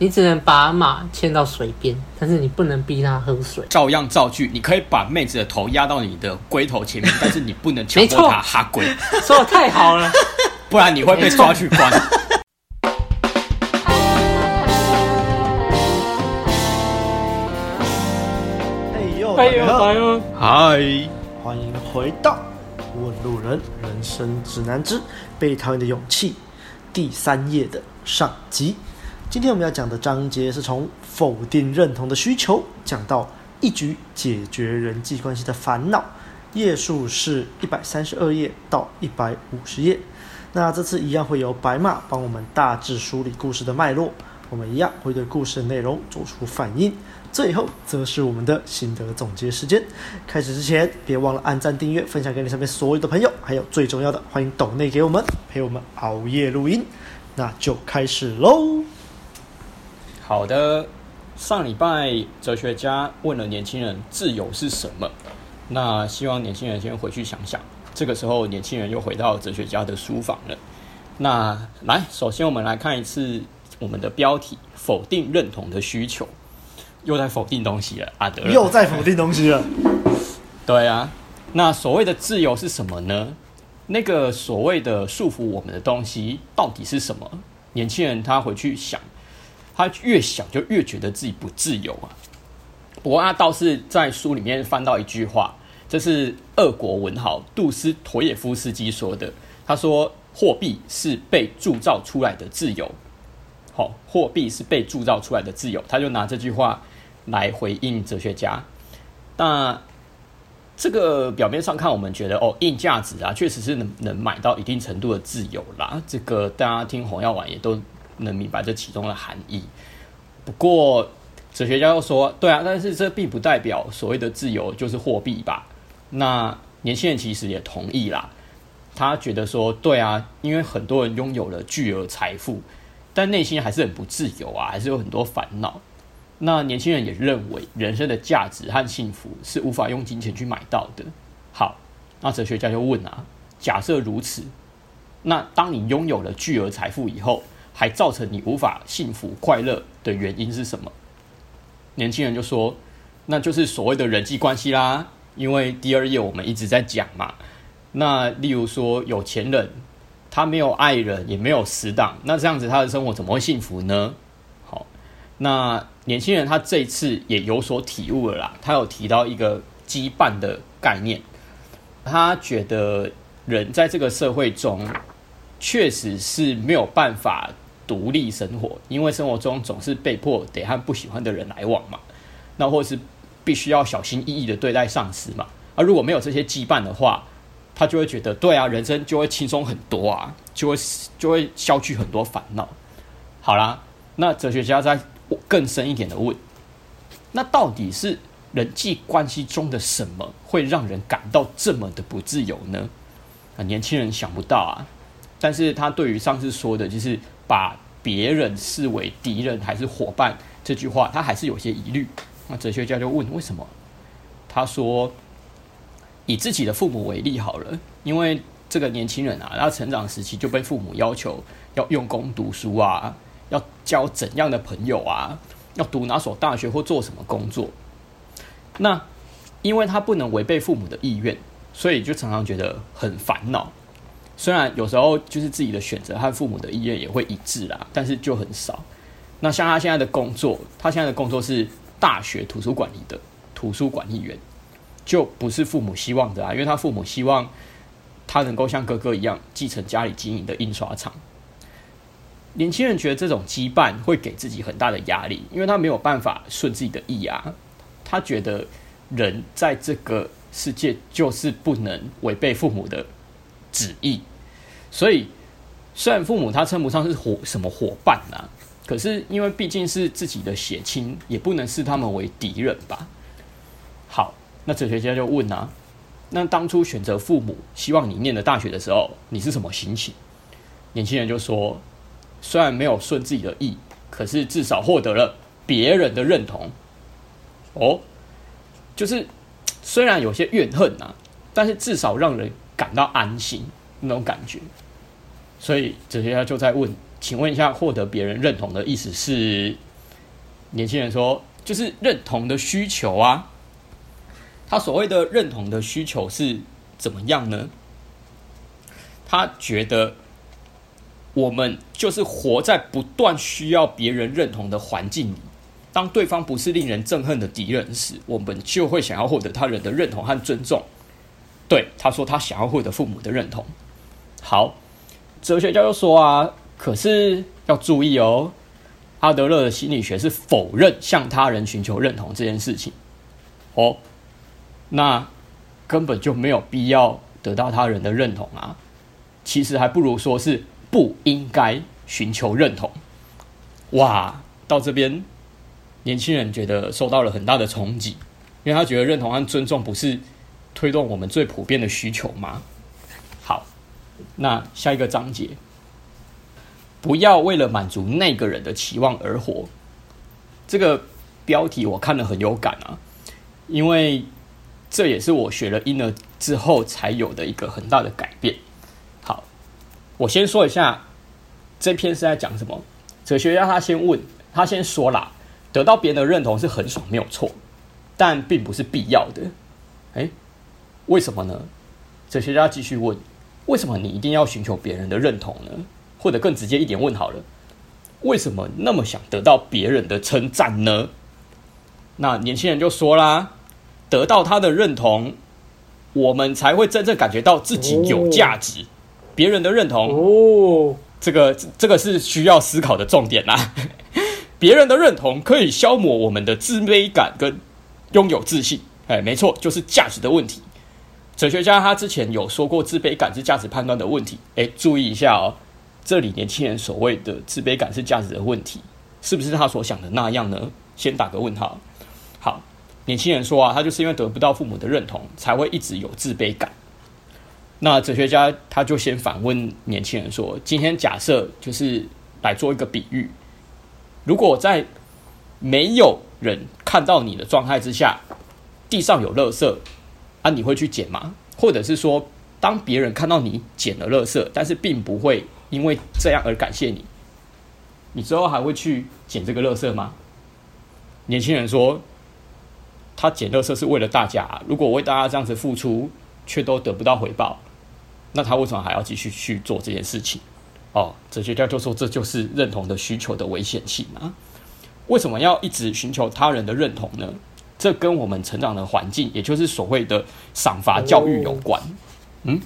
你只能把马牵到水边，但是你不能逼它喝水。照样造句，你可以把妹子的头压到你的龟头前面，但是你不能强迫她哈龟。说的太好了，不然你会被抓去关。哎呦，哎呦，哎呦，嗨，欢迎回到《问路人人生指南之被讨厌的勇气》第三页的上集。今天我们要讲的章节是从否定认同的需求讲到一举解决人际关系的烦恼，页数是一百三十二页到一百五十页。那这次一样会由白马帮我们大致梳理故事的脉络，我们一样会对故事的内容做出反应。最后则是我们的心得总结时间。开始之前，别忘了按赞、订阅、分享给你身边所有的朋友，还有最重要的，欢迎抖内给我们陪我们熬夜录音。那就开始喽。好的，上礼拜哲学家问了年轻人自由是什么，那希望年轻人先回去想想。这个时候，年轻人又回到哲学家的书房了。那来，首先我们来看一次我们的标题：否定认同的需求，又在否定东西了。阿德又在否定东西了。对啊，那所谓的自由是什么呢？那个所谓的束缚我们的东西到底是什么？年轻人他回去想。他越想就越觉得自己不自由啊！不过他倒是在书里面翻到一句话，这是俄国文豪杜斯妥耶夫斯基说的。他说：“货币是被铸造出来的自由。”好，货币是被铸造出来的自由。他就拿这句话来回应哲学家。那这个表面上看，我们觉得哦，硬价值啊，确实是能能买到一定程度的自由啦。这个大家听红药丸也都。能明白这其中的含义。不过，哲学家又说：“对啊，但是这并不代表所谓的自由就是货币吧？”那年轻人其实也同意啦。他觉得说：“对啊，因为很多人拥有了巨额财富，但内心还是很不自由啊，还是有很多烦恼。”那年轻人也认为，人生的价值和幸福是无法用金钱去买到的。好，那哲学家就问啊：“假设如此，那当你拥有了巨额财富以后，还造成你无法幸福快乐的原因是什么？年轻人就说：“那就是所谓的人际关系啦。因为第二页我们一直在讲嘛。那例如说有钱人，他没有爱人，也没有死党，那这样子他的生活怎么会幸福呢？好，那年轻人他这一次也有所体悟了啦。他有提到一个羁绊的概念，他觉得人在这个社会中确实是没有办法。”独立生活，因为生活中总是被迫得和不喜欢的人来往嘛，那或是必须要小心翼翼的对待上司嘛。而如果没有这些羁绊的话，他就会觉得，对啊，人生就会轻松很多啊，就会就会消去很多烦恼。好啦，那哲学家再更深一点的问，那到底是人际关系中的什么会让人感到这么的不自由呢？啊，年轻人想不到啊，但是他对于上次说的就是。把别人视为敌人还是伙伴这句话，他还是有些疑虑。那哲学家就问：为什么？他说：以自己的父母为例好了，因为这个年轻人啊，他成长时期就被父母要求要用功读书啊，要交怎样的朋友啊，要读哪所大学或做什么工作。那因为他不能违背父母的意愿，所以就常常觉得很烦恼。虽然有时候就是自己的选择和父母的意愿也会一致啦，但是就很少。那像他现在的工作，他现在的工作是大学图书馆里的图书管理员，就不是父母希望的啊，因为他父母希望他能够像哥哥一样继承家里经营的印刷厂。年轻人觉得这种羁绊会给自己很大的压力，因为他没有办法顺自己的意啊。他觉得人在这个世界就是不能违背父母的旨意，所以虽然父母他称不上是伙什么伙伴呐、可是因为毕竟是自己的血亲，也不能视他们为敌人吧。好，那哲学家就问啊，那当初选择父母希望你念的大学的时候，你是什么心情？年轻人就说，虽然没有顺自己的意，可是至少获得了别人的认同。哦，就是虽然有些怨恨呐、但是至少让人。感到安心那种感觉，所以哲学家就在问：请问一下，获得别人认同的意思是年轻人说，就是认同的需求啊。他所谓的认同的需求是怎么样呢？他觉得我们就是活在不断需要别人认同的环境里。当对方不是令人憎恨的敌人时，我们就会想要获得他人的认同和尊重。对，他说，他想要获得父母的认同。好，哲学家就说啊，可是要注意哦，阿德勒的心理学是否认向他人寻求认同这件事情。哦，那根本就没有必要得到他人的认同啊。其实还不如说是不应该寻求认同。哇，到这边。年轻人觉得受到了很大的冲击，因为他觉得认同和尊重不是推动我们最普遍的需求吗？那下一个章节，不要为了满足那个人的期望而活。这个标题我看了很有感啊，因为这也是我学了 Inner 之后才有的一个很大的改变。好，我先说一下这篇是在讲什么。哲学家他先问，他先说啦。得到别人的认同是很爽，没有错，但并不是必要的。诶，为什么呢？哲学家继续问：为什么你一定要寻求别人的认同呢？或者更直接一点问好了，为什么那么想得到别人的称赞呢？那年轻人就说啦：得到他的认同，我们才会真正感觉到自己有价值。别人的认同，哦，这个这个是需要思考的重点啦。别人的认同可以消磨我们的自卑感跟拥有自信。哎，没错，就是价值的问题。哲学家他之前有说过，自卑感是价值判断的问题。哎，注意一下哦，这里年轻人所谓的自卑感是价值的问题，是不是他所想的那样呢？先打个问号。好，年轻人说啊，他就是因为得不到父母的认同，才会一直有自卑感。那哲学家他就先反问年轻人说：今天假设就是来做一个比喻。如果在没有人看到你的状态之下，地上有垃圾啊，你会去捡吗？或者是说，当别人看到你捡了垃圾，但是并不会因为这样而感谢你，你之后还会去捡这个垃圾吗？年轻人说，他捡垃圾是为了大家，如果为大家这样子付出，却都得不到回报，那他为什么还要继续去做这件事情？哦，哲学家就说，这就是认同的需求的危险性啊！为什么要一直寻求他人的认同呢？这跟我们成长的环境，也就是所谓的赏罚教育有关。嗯，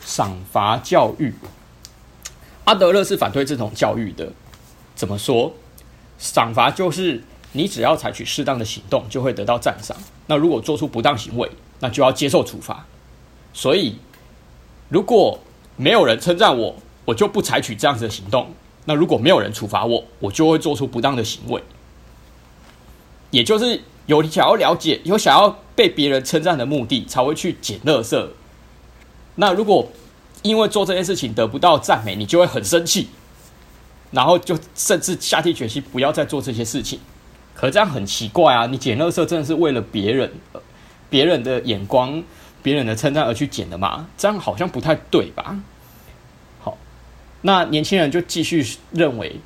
赏罚教育，阿德勒是反对这种教育的。怎么说？赏罚就是你只要采取适当的行动，就会得到赞赏。那如果做出不当行为，那就要接受处罚。所以，如果没有人称赞我，我就不采取这样子的行动。那如果没有人处罚我，我就会做出不当的行为。也就是有想要了解、有想要被别人称赞的目的，才会去捡垃圾。那如果因为做这件事情得不到赞美，你就会很生气，然后就甚至下定决心不要再做这些事情。可这样很奇怪啊！你捡垃圾真的是为了别人、别人的眼光、别人的称赞而去捡的吗？这样好像不太对吧？好那年轻人就继续认为，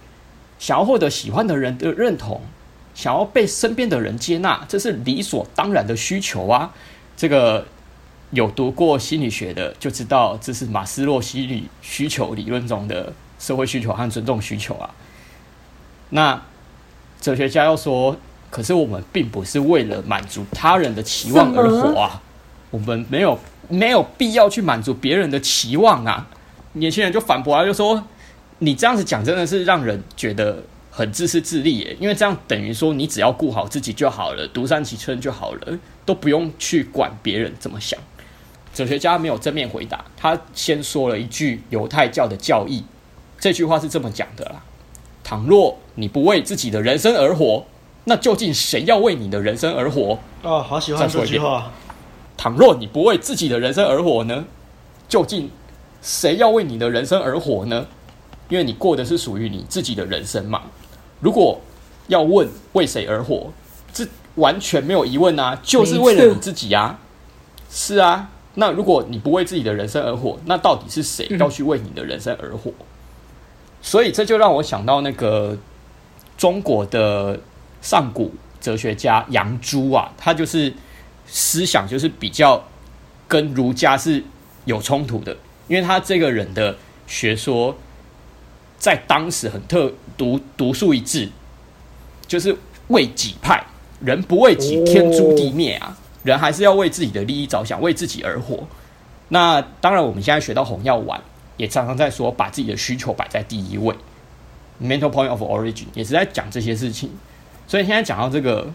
想要获得喜欢的人的认同，想要被身边的人接纳，这是理所当然的需求啊！这个有读过心理学的就知道，这是马斯洛心理需求理论中的社会需求和尊重需求啊。那哲学家又说，可是我们并不是为了满足他人的期望而活啊，我们没有没有必要去满足别人的期望啊。年轻人就反驳啊，就说：“你这样子讲真的是让人觉得很自私自利耶，因为这样等于说你只要顾好自己就好了，独善其身就好了，都不用去管别人怎么想。”哲学家没有正面回答，他先说了一句犹太教的教义，这句话是这么讲的啦：“倘若你不为自己的人生而活，那究竟谁要为你的人生而活？”哦，好喜欢这句话。倘若你不为自己的人生而活呢？究竟？谁要为你的人生而活呢？因为你过的是属于你自己的人生嘛。如果要问为谁而活，这完全没有疑问啊，就是为了你自己啊。是啊，那如果你不为自己的人生而活，那到底是谁要去为你的人生而活？嗯。所以这就让我想到那个中国的上古哲学家杨朱啊，他就是思想就是比较跟儒家是有冲突的，因为他这个人的学说在当时很特独独树一帜，就是为己派，人不为己，天诛地灭啊，人还是要为自己的利益着想，为自己而活。那当然，我们现在学到红药丸，也常常在说把自己的需求摆在第一位，mental point of origin 也是在讲这些事情。所以现在讲到这个，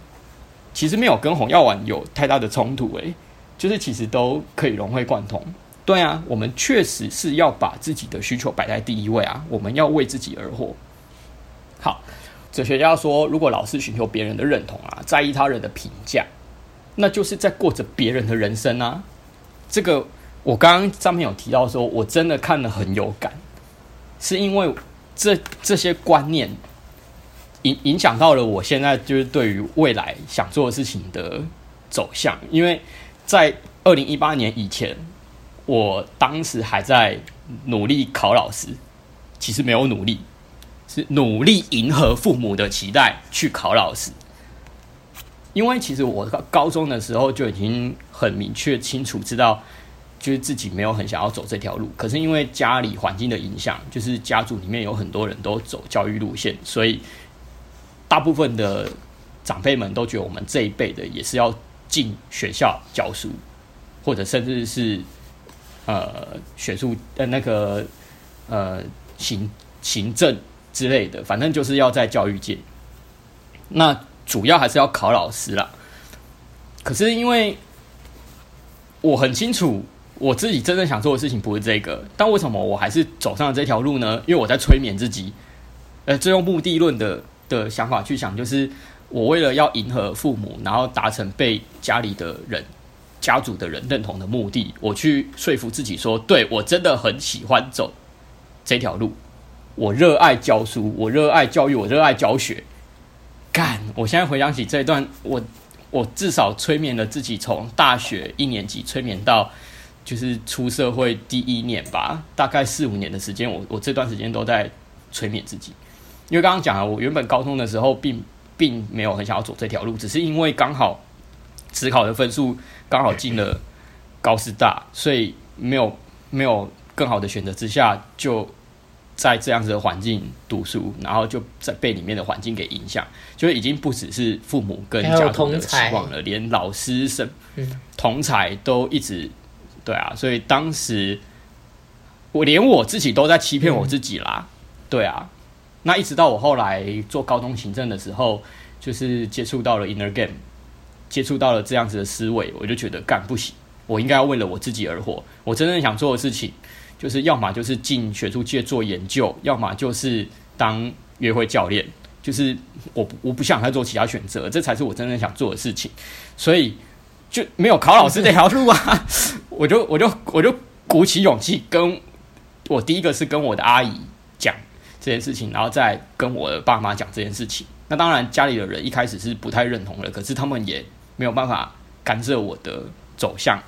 其实没有跟红药丸有太大的冲突，诶，就是其实都可以融会贯通。对啊，我们确实是要把自己的需求摆在第一位啊，我们要为自己而活。好，哲学家说，如果老是寻求别人的认同啊，在意他人的评价，那就是在过着别人的人生啊。这个。我刚刚上面有提到说，我真的看了很有感，是因为这这些观念影影响到了我现在就是对于未来想做的事情的走向。因为在二零一八年以前，我当时还在努力考老师，其实没有努力，是努力迎合父母的期待去考老师。因为其实我高中的时候就已经很明确清楚知道。就是自己没有很想要走这条路，可是因为家里环境的影响，就是家族里面有很多人都走教育路线，所以大部分的长辈们都觉得我们这一辈的也是要进学校教书，或者甚至是呃学术呃那个呃行行政之类的，反正就是要在教育界。那主要还是要考老师啦。可是因为我很清楚。我自己真正想做的事情不是这个，但为什么我还是走上了这条路呢？因为我在催眠自己，呃，就用目的论的的想法去想，就是我为了要迎合父母，然后达成被家里的人、家族的人认同的目的，我去说服自己说，对，我真的很喜欢走这条路，我热爱教书，我热爱教育，我热爱教学。干！我现在回想起这一段，我我至少催眠了自己，从大学一年级催眠到。就是出社会第一年吧，大概四五年的时间，我我这段时间都在催眠自己，因为刚刚讲了，我原本高中的时候并并没有很想要走这条路，只是因为刚好指考的分数刚好进了高师大，所以没有没有更好的选择之下，就在这样子的环境读书，然后就在被里面的环境给影响，就已经不只是父母跟家庭的期望了，连老师、生同才都一直。对啊，所以当时我连我自己都在欺骗我自己啦。嗯、对啊，那一直到我后来做高中行政的时候，就是接触到了 Inner Game，接触到了这样子的思维，我就觉得干不行，我应该要为了我自己而活。我真正想做的事情，就是要么就是进学术界做研究，要么就是当约会教练。就是我我不想再做其他选择，这才是我真正想做的事情。所以。就没有考老师这条路啊！我就我就我就鼓起勇气，跟我第一个是跟我的阿姨讲这件事情，然后再跟我的爸妈讲这件事情。那当然，家里的人一开始是不太认同的，可是他们也没有办法干涉我的走向，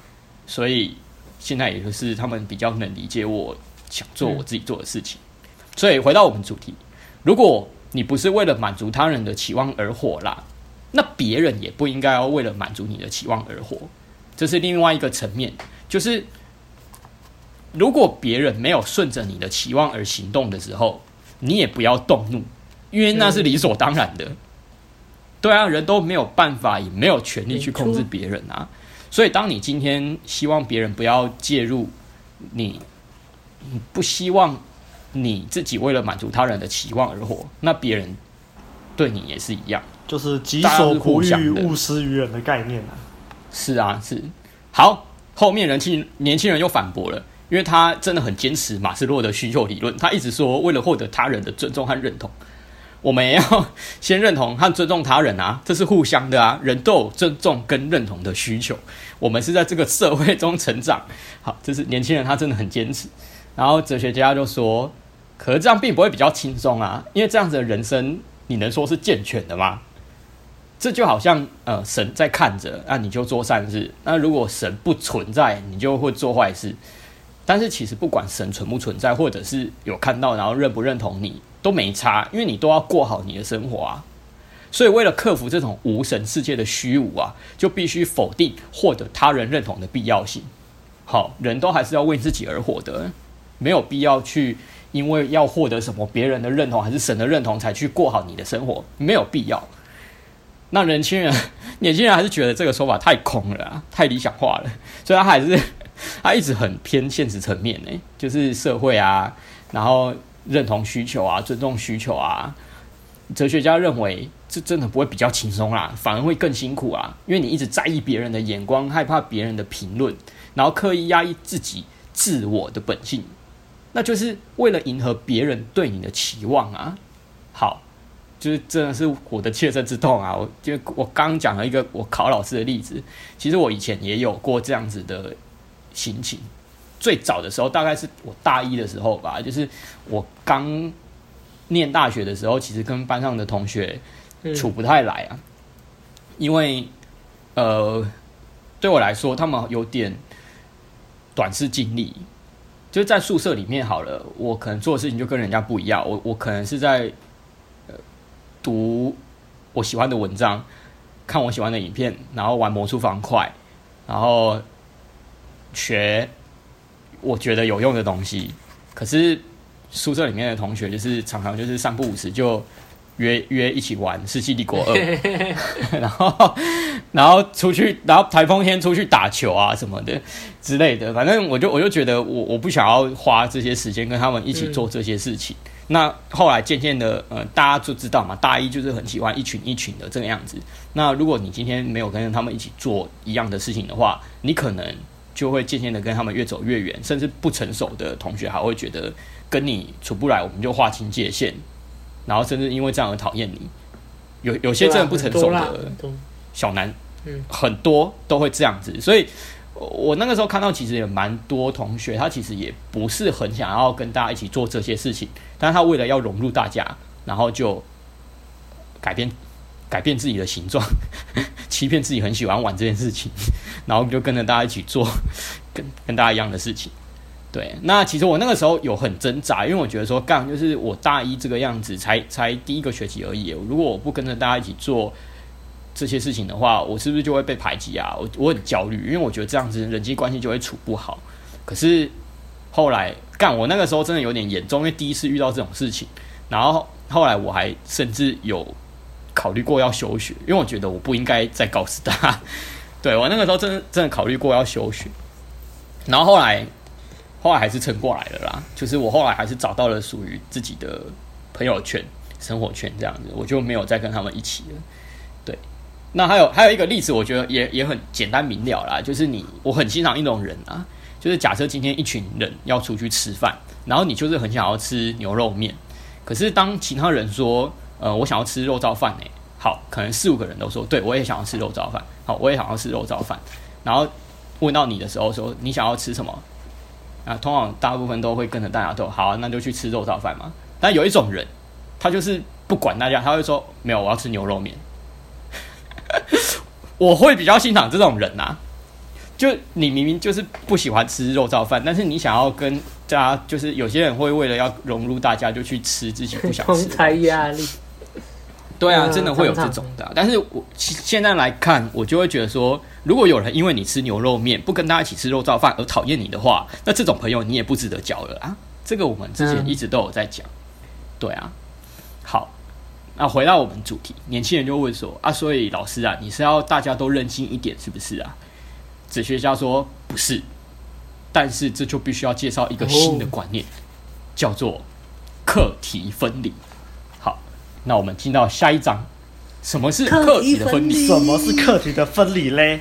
所以现在也就是他们比较能理解我想做我自己做的事情。所以回到我们主题，如果你不是为了满足他人的期望而活啦。那别人也不应该要为了满足你的期望而活，这是另外一个层面。就是如果别人没有顺着你的期望而行动的时候，你也不要动怒，因为那是理所当然的。对啊，人都没有办法，也没有权利去控制别人啊。所以，当你今天希望别人不要介入你，你不希望你自己为了满足他人的期望而活，那别人对你也是一样。就是己所不欲，勿施于人的概念啊。是啊，是。好，后面人气年轻人又反驳了，因为他真的很坚持马斯洛的需求理论。他一直说，为了获得他人的尊重和认同，我们也要先认同和尊重他人啊，这是互相的啊。人都有尊重跟认同的需求。我们是在这个社会中成长。好，这是年轻人，他真的很坚持。然后哲学家就说，可是这样并不会比较轻松啊，因为这样子的人生，你能说是健全的吗？这就好像呃，神在看着，那你就做善事；那如果神不存在，你就会做坏事。但是其实不管神存不存在，或者是有看到然后认不认同你，都没差，因为你都要过好你的生活啊。所以为了克服这种无神世界的虚无啊，就必须否定获得他人认同的必要性。好，人都还是要为自己而活的，没有必要去因为要获得什么别人的认同还是神的认同才去过好你的生活，没有必要。那年轻人，年轻人还是觉得这个说法太空了啊，太理想化了，所以他还是他一直很偏现实层面呢，就是社会啊，然后认同需求啊，尊重需求啊。哲学家认为这真的不会比较轻松啦，反而会更辛苦啊，因为你一直在意别人的眼光，害怕别人的评论，然后刻意压抑自己自我的本性，那就是为了迎合别人对你的期望啊。好。就是真的是我的切身之痛啊！我就我刚讲了一个我考老师的例子，其实我以前也有过这样子的心情。最早的时候，大概是我大一的时候吧，就是我刚念大学的时候，其实跟班上的同学处不太来啊，因为呃，对我来说，他们有点短视近利，就是在宿舍里面好了，我可能做的事情就跟人家不一样，我我可能是在。读我喜欢的文章，看我喜欢的影片，然后玩魔术方块，然后学我觉得有用的东西。可是宿舍里面的同学就是常常就是三不五时就约约一起玩《世纪帝国二》，然后然后出去，然后台风天出去打球啊什么的之类的。反正我就我就觉得我我不想要花这些时间跟他们一起做这些事情。嗯那后来渐渐的，呃，大家就知道嘛，大一就是很喜欢一群一群的这个样子。那如果你今天没有跟他们一起做一样的事情的话，你可能就会渐渐的跟他们越走越远，甚至不成熟的同学还会觉得跟你处不来，我们就划清界限，然后甚至因为这样而讨厌你。有有些真的不成熟的小男，嗯，很多都会这样子，所以。我那个时候看到，其实也蛮多同学，他其实也不是很想要跟大家一起做这些事情，但是他为了要融入大家，然后就改变改变自己的形状，欺骗自己很喜欢玩这件事情，然后就跟着大家一起做 跟跟大家一样的事情。对，那其实我那个时候有很挣扎，因为我觉得说，干就是我大一这个样子，才才第一个学期而已，如果我不跟着大家一起做。这些事情的话，我是不是就会被排挤啊？我我很焦虑，因为我觉得这样子人际关系就会处不好。可是后来干，我那个时候真的有点严重，因为第一次遇到这种事情。然后后来我还甚至有考虑过要休学，因为我觉得我不应该再告诉他。对，我那个时候真的真的考虑过要休学。然后后来后来还是撑过来了啦，就是我后来还是找到了属于自己的朋友圈、生活圈这样子，我就没有再跟他们一起了。对那还有还有一个例子，我觉得也也很简单明了啦，就是你我很欣赏一种人啊，就是假设今天一群人要出去吃饭，然后你就是很想要吃牛肉面，可是当其他人说，呃，我想要吃肉燥饭呢，好，可能四五个人都说，对，我也想要吃肉燥饭，好，我也想要吃肉燥饭，然后问到你的时候说你想要吃什么？啊，通常大部分都会跟着大家都好啊，那就去吃肉燥饭嘛。但有一种人，他就是不管大家，他会说没有，我要吃牛肉面。我会比较欣赏这种人呐、就你明明就是不喜欢吃肉燥饭，但是你想要跟大家，就是有些人会为了要融入大家，就去吃自己不想吃的。同侪压力。对啊，真的会有这种的。但是我现在来看，我就会觉得说，如果有人因为你吃牛肉面不跟大家一起吃肉燥饭而讨厌你的话，那这种朋友你也不值得交了啊。这个我们之前一直都有在讲。对啊，好。那回到我们主题，年轻人就问说啊，所以老师啊，你是要大家都认清一点，是不是啊？哲学家说不是，但是这就必须要介绍一个新的观念，叫做课题分离。好，那我们进到下一章，什么是课题的分离？什么是课题的分离嘞？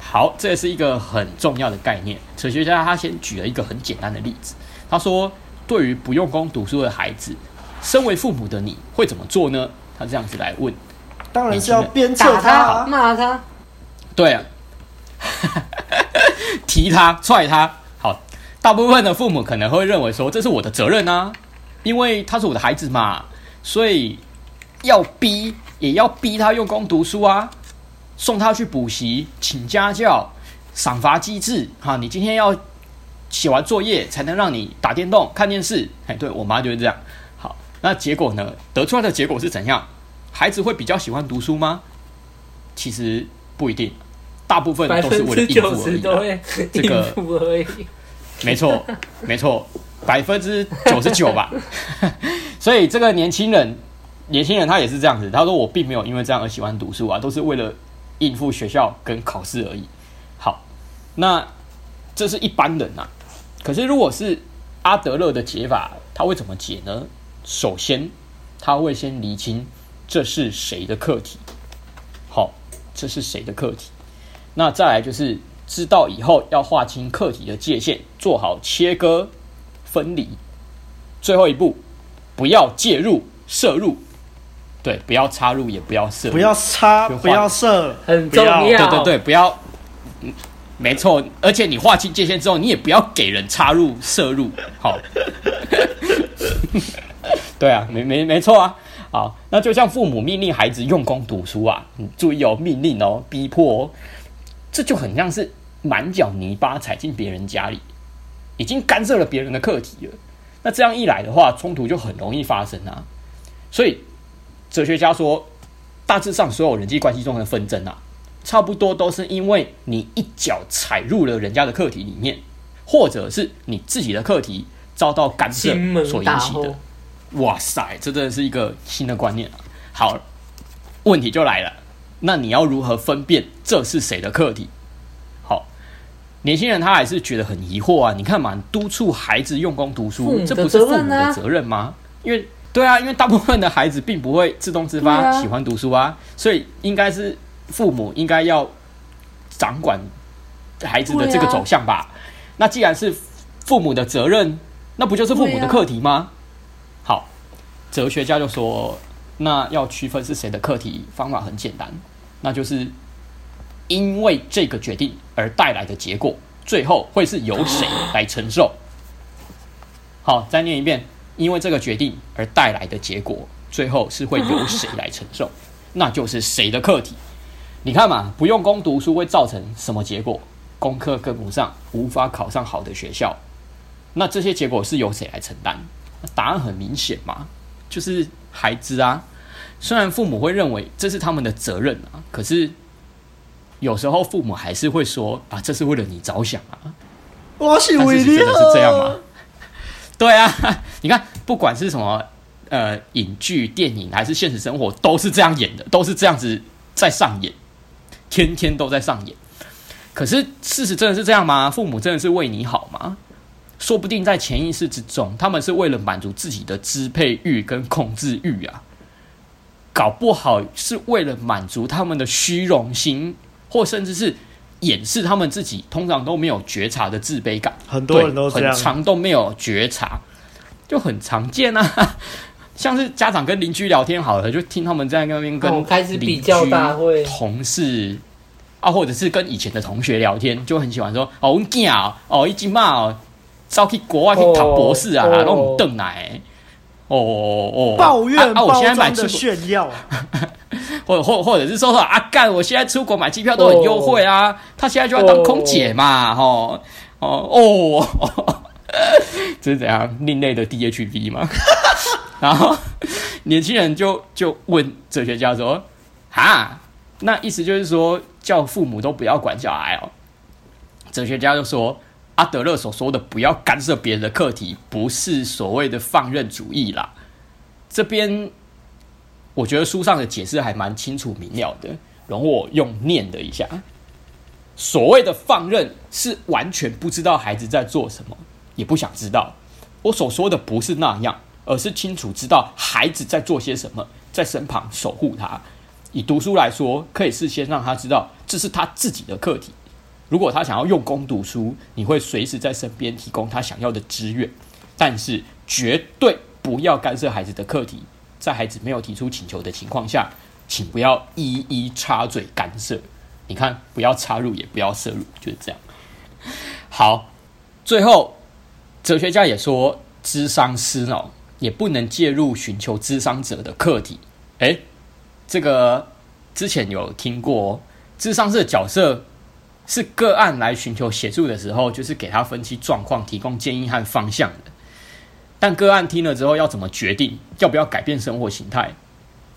好，这是一个很重要的概念。哲学家他先举了一个很简单的例子，他说，对于不用功读书的孩子。身为父母的你会怎么做呢？他这样子来问，当然是要鞭策他、骂他。对啊，提他、踹他。好，大部分的父母可能会认为说，这是我的责任啊，因为他是我的孩子嘛，所以要逼也要逼他用功读书啊，送他去补习、请家教、赏罚机制。哈，你今天要写完作业才能让你打电动、看电视。哎，对，我妈就是这样。好那结果呢？得出来的结果是怎样？孩子会比较喜欢读书吗？其实不一定，大部分都是为了应付而已。这个 没错，没错，百分之九十九吧。所以这个年轻人，年轻人他也是这样子。他说：“我并没有因为这样而喜欢读书啊，都是为了应付学校跟考试而已。”好，那这是一般人啊。可是如果是阿德勒的解法，他会怎么解呢？首先，他会先厘清这是谁的课题。好，这是谁的课题？那再来就是知道以后要划清课题的界限，做好切割分离。最后一步，不要介入摄入，对，不要插入，也不要摄入，不要插，不要涉，很重要。对对对，不要，嗯，没错。而且你划清界限之后，你也不要给人插入摄入。好。对啊，没没没错啊，好，那就像父母命令孩子用功读书啊，你注意哦，命令哦，逼迫哦，这就很像是满脚泥巴踩进别人家里，已经干涉了别人的课题了。那这样一来的话，冲突就很容易发生啊。所以哲学家说，大致上所有人际关系中的纷争啊，差不多都是因为你一脚踩入了人家的课题里面，或者是你自己的课题。遭到干涉所引起的，哇塞，这真的是一个新的观念啊！好，问题就来了，那你要如何分辨这是谁的课题？好，年轻人他还是觉得很疑惑啊！你看嘛，督促孩子用功读书，这不是父母的责任吗？因为对啊，因为大部分的孩子并不会自动自发喜欢读书啊，所以应该是父母应该要掌管孩子的这个走向吧？那既然是父母的责任。那不就是父母的课题吗？啊、好，哲学家就说，那要区分是谁的课题，方法很简单，那就是因为这个决定而带来的结果，最后会是由谁来承受？好，再念一遍，因为这个决定而带来的结果，最后是会由谁来承受？那就是谁的课题？你看嘛，不用功读书会造成什么结果？功课跟不上，无法考上好的学校。那这些结果是由谁来承担？答案很明显嘛，就是孩子啊。虽然父母会认为这是他们的责任啊，可是有时候父母还是会说啊，这是为了你着想啊。我是为了真的是这样吗？对啊，你看，不管是什么呃影剧、电影，还是现实生活，都是这样演的，都是这样子在上演，天天都在上演。可是事实真的是这样吗？父母真的是为你好吗？说不定在潜意识之中，他们是为了满足自己的支配欲跟控制欲啊，搞不好是为了满足他们的虚荣心，或甚至是掩饰他们自己通常都没有觉察的自卑感。很多人都这样，很常都没有觉察，就很常见啊。像是家长跟邻居聊天好了，就听他们在那边跟开始比较大会，同事啊，或者是跟以前的同学聊天，就很喜欢说哦，我惊啊，哦，一经骂哦。要去国外去考博士啊，那种邓奶，哦哦，抱怨啊！我现在买的炫耀，或者或或者是说说啊，干！我现在出国买机票都很优惠啊，他现在就要当空姐嘛，吼哦哦，这是怎样另类的 DHV 吗？然后年轻人就就问哲学家说：“哈，那意思就是说叫父母都不要管小孩哦？”哲学家就说。阿德勒所说的“不要干涉别人的课题”，不是所谓的放任主义啦。这边我觉得书上的解释还蛮清楚明了的，容我用念的一下。所谓的放任，是完全不知道孩子在做什么，也不想知道。我所说的不是那样，而是清楚知道孩子在做些什么，在身旁守护他。以读书来说，可以事先让他知道这是他自己的课题。如果他想要用功读书，你会随时在身边提供他想要的资源，但是绝对不要干涉孩子的课题。在孩子没有提出请求的情况下，请不要一一插嘴干涉。你看，不要插入，也不要摄入，就是这样。好，最后哲学家也说，智商师哦，也不能介入寻求智商者的课题。诶，这个之前有听过，哦，智商师的角色。是个案来寻求协助的时候，就是给他分析状况、提供建议和方向的。但个案听了之后要怎么决定要不要改变生活形态，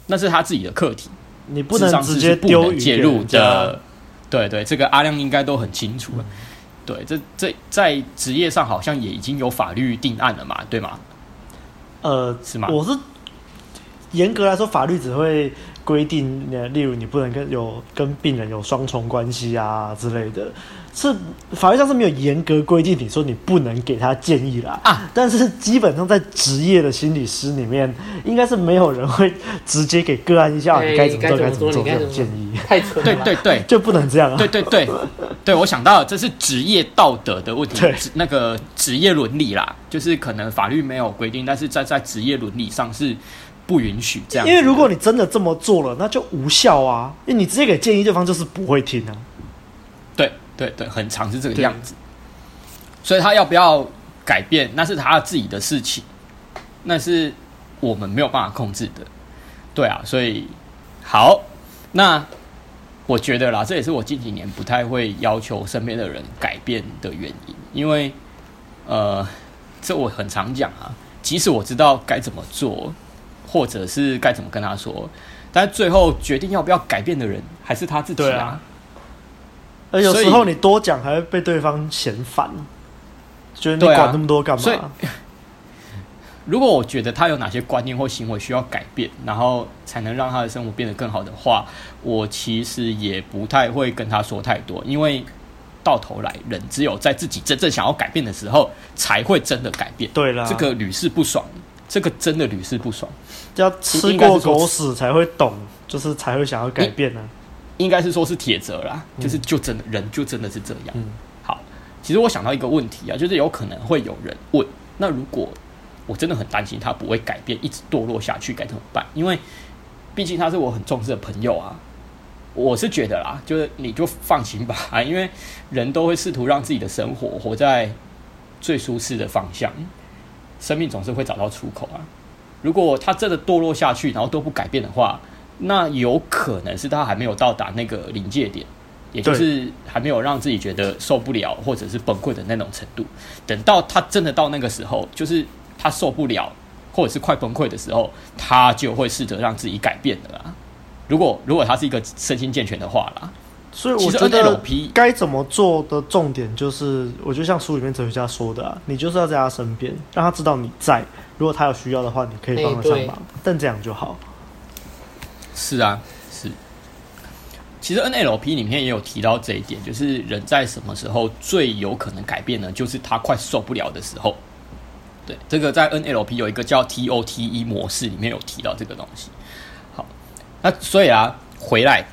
那是他自己的课题。你不能直接丢介入的。对对，这个阿亮应该都很清楚了。嗯、对，这这在职业上好像也已经有法律定案了嘛，对吗？呃，是吗？我是严格来说，法律只会规定，例如你不能跟有跟病人有双重关系啊之类的。是法律上是没有严格规定，你说你不能给他建议啦啊！但是基本上在职业的心理师里面，应该是没有人会直接给个案一下你该怎么做该怎么做这种建议。太蠢了，对对对，就不能这样啊！对对对，对我想到了，这是职业道德的问题，那个职业伦理啦，就是可能法律没有规定，但是在在职业伦理上是不允许这样。因为如果你真的这么做了，那就无效啊！因为你直接给建议，对方就是不会听啊。对对，很长是这个样子，所以他要不要改变，那是他自己的事情，那是我们没有办法控制的。对啊，所以好，那我觉得啦，这也是我近几年不太会要求身边的人改变的原因，因为呃，这我很常讲啊，即使我知道该怎么做，或者是该怎么跟他说，但最后决定要不要改变的人还是他自己啊。而有时候你多讲还会被对方嫌烦，觉得你管那么多干嘛？所以，如果我觉得他有哪些观念或行为需要改变，然后才能让他的生活变得更好的话，我其实也不太会跟他说太多，因为到头来人只有在自己真正想要改变的时候，才会真的改变。对了，这个屡试不爽，这个真的屡试不爽，要吃过狗屎才会懂，就是才会想要改变呢、啊。应该是说是铁则啦，就是就真的人就真的是这样。嗯、好，其实我想到一个问题啊，就是有可能会有人问，那如果我真的很担心他不会改变，一直堕落下去，该怎么办？因为毕竟他是我很重视的朋友啊。我是觉得啦，就是你就放心吧，啊，因为人都会试图让自己的生活活在最舒适的方向，生命总是会找到出口啊。如果他真的堕落下去，然后都不改变的话，那有可能是他还没有到达那个临界点，也就是还没有让自己觉得受不了或者是崩溃的那种程度。等到他真的到那个时候，就是他受不了或者是快崩溃的时候，他就会试着让自己改变的啦。如果如果他是一个身心健全的话啦，所以我觉得该怎么做的重点就是，我就像书里面哲学家说的啊，你就是要在他身边，让他知道你在。如果他有需要的话，你可以帮得上忙，但这样就好。是啊，是。其实 NLP 里面也有提到这一点，就是人在什么时候最有可能改变呢？就是他快受不了的时候。对，这个在 NLP 有一个叫 TOTE 模式里面有提到这个东西。好，那所以啊，回来，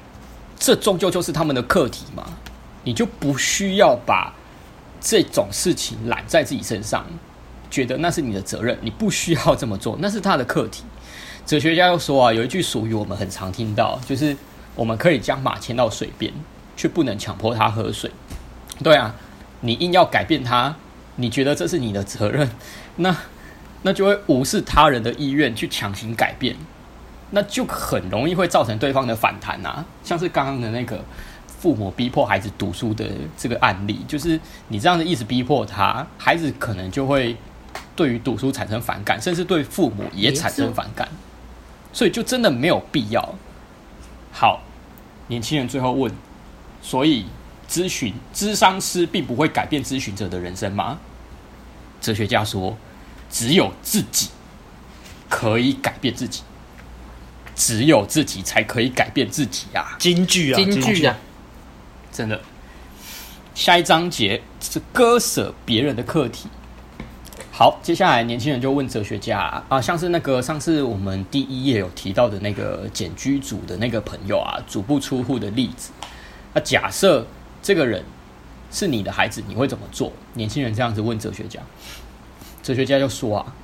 这终究就是他们的课题嘛。你就不需要把这种事情揽在自己身上，觉得那是你的责任，你不需要这么做，那是他的课题。哲学家又说啊，有一句俗语我们很常听到，就是我们可以将马牵到水边，却不能强迫它喝水。对啊，你硬要改变它，你觉得这是你的责任，那 那就会无视他人的意愿去强行改变，那就很容易会造成对方的反弹啊。像是刚刚的那个父母逼迫孩子读书的这个案例，就是你这样子一直逼迫他，孩子可能就会对于读书产生反感，甚至对父母也产生反感。所以就真的没有必要。好，年轻人最后问：所以咨询咨商师并不会改变咨询者的人生吗？哲学家说：只有自己可以改变自己，只有自己才可以改变自己啊！京剧啊，京剧啊，真的。下一章节是割舍别人的课题。好，接下来年轻人就问哲学家啊，像是那个上次我们第一页有提到的那个简居族的那个朋友啊，足不出户的例子。那假设这个人是你的孩子，你会怎么做？年轻人这样子问哲学家，哲学家就说啊，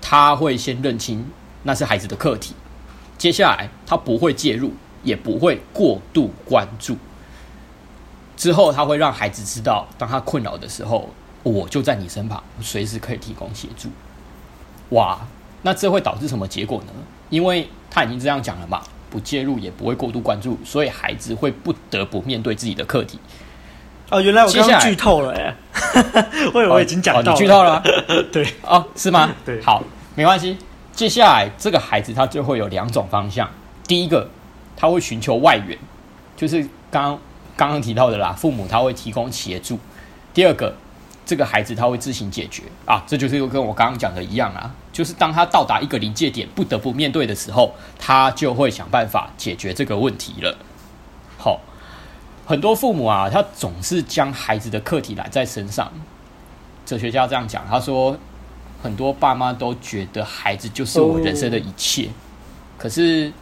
他会先认清那是孩子的课题，接下来他不会介入，也不会过度关注，之后他会让孩子知道，当他困扰的时候。我就在你身旁，随时可以提供协助。哇，那这会导致什么结果呢？因为他已经这样讲了嘛，不介入也不会过度关注，所以孩子会不得不面对自己的课题。哦，原来我刚刚剧透了哎，我以为我已经讲到了，哦哦、你剧透了，对，哦，是吗？对，好，没关系。接下来这个孩子他就会有两种方向，第一个他会寻求外援，就是刚刚刚刚提到的啦，父母他会提供协助。第二个，这个孩子他会自行解决啊，这就是又跟我刚刚讲的一样啊，就是当他到达一个临界点，不得不面对的时候，他就会想办法解决这个问题了。好。很多父母啊，他总是将孩子的课题揽在身上。哲学家这样讲，他说，很多爸妈都觉得孩子就是我人生的一切。可是，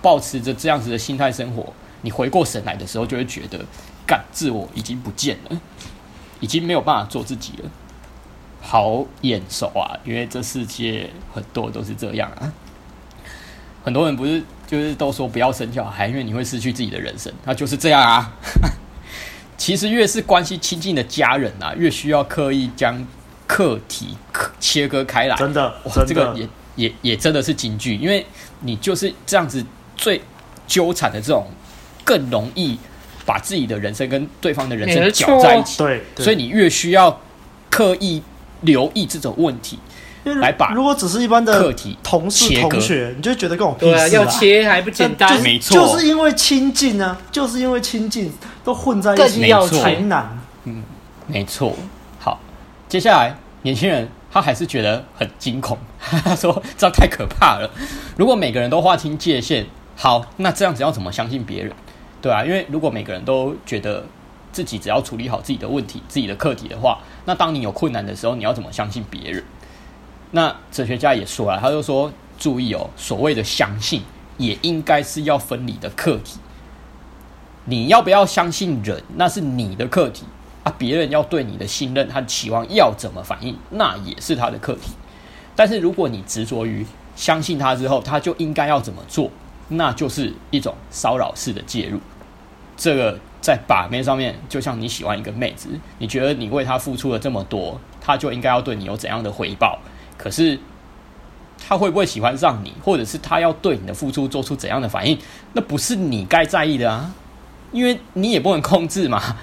保持着这样子的心态生活，你回过神来的时候，就会觉得，干，自我已经不见了，已经没有办法做自己了，好眼熟啊！因为这世界很多都是这样啊。很多人不是就是都说不要生小孩，因为你会失去自己的人生，那就是这样啊。其实越是关系亲近的家人啊，越需要刻意将课题切割开来。真的，哇，真的这个也也也真的是金句，因为你就是这样子最纠缠的这种，更容易把自己的人生跟对方的人生搅在一起。对，所以你越需要刻意留意这种问题。来把如果只是一般的课题同事同学，你就觉得跟我屁事啊，要切还不简单？没错，就是因为亲近啊，就是因为亲近都混在一起，更要才难。嗯，没错。好，接下来年轻人他还是觉得很惊恐，他 说这样太可怕了。如果每个人都划清界限，好，那这样子要怎么相信别人？对啊，因为如果每个人都觉得自己只要处理好自己的问题、自己的课题的话，那当你有困难的时候，你要怎么相信别人？那哲学家也说了，他就说：“注意哦，所谓的相信，也应该是要分离的课题。你要不要相信人，那是你的课题啊。别人要对你的信任和期望要怎么反应，那也是他的课题。但是如果你执着于相信他之后，他就应该要怎么做，那就是一种骚扰式的介入。这个在把妹上面，就像你喜欢一个妹子，你觉得你为她付出了这么多，她就应该要对你有怎样的回报。”可是，她会不会喜欢上你，或者是她要对你的付出做出怎样的反应？那不是你该在意的啊，因为你也不能控制嘛，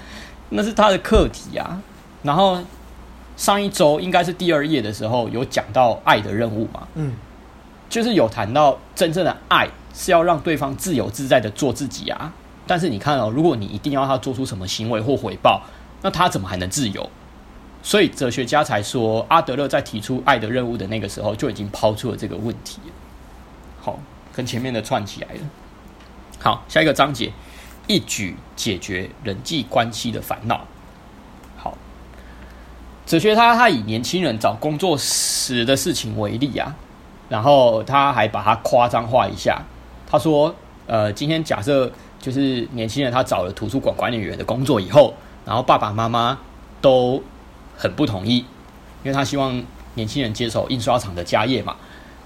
那是她的课题啊。然后上一周应该是第二页的时候有讲到爱的任务嘛，嗯，就是有谈到真正的爱是要让对方自由自在的做自己啊。但是你看哦，如果你一定要他做出什么行为或回报，那他怎么还能自由？所以哲学家才说，阿德勒在提出爱的任务的那个时候就已经抛出了这个问题。好，跟前面的串起来了。好，下一个章节，一举解决人际关系的烦恼。好，哲学他他以年轻人找工作时的事情为例啊，然后他还把它夸张化一下。他说，呃，今天假设就是年轻人他找了图书馆管理员的工作以后，然后爸爸妈妈都很不同意，因为他希望年轻人接手印刷厂的家业嘛，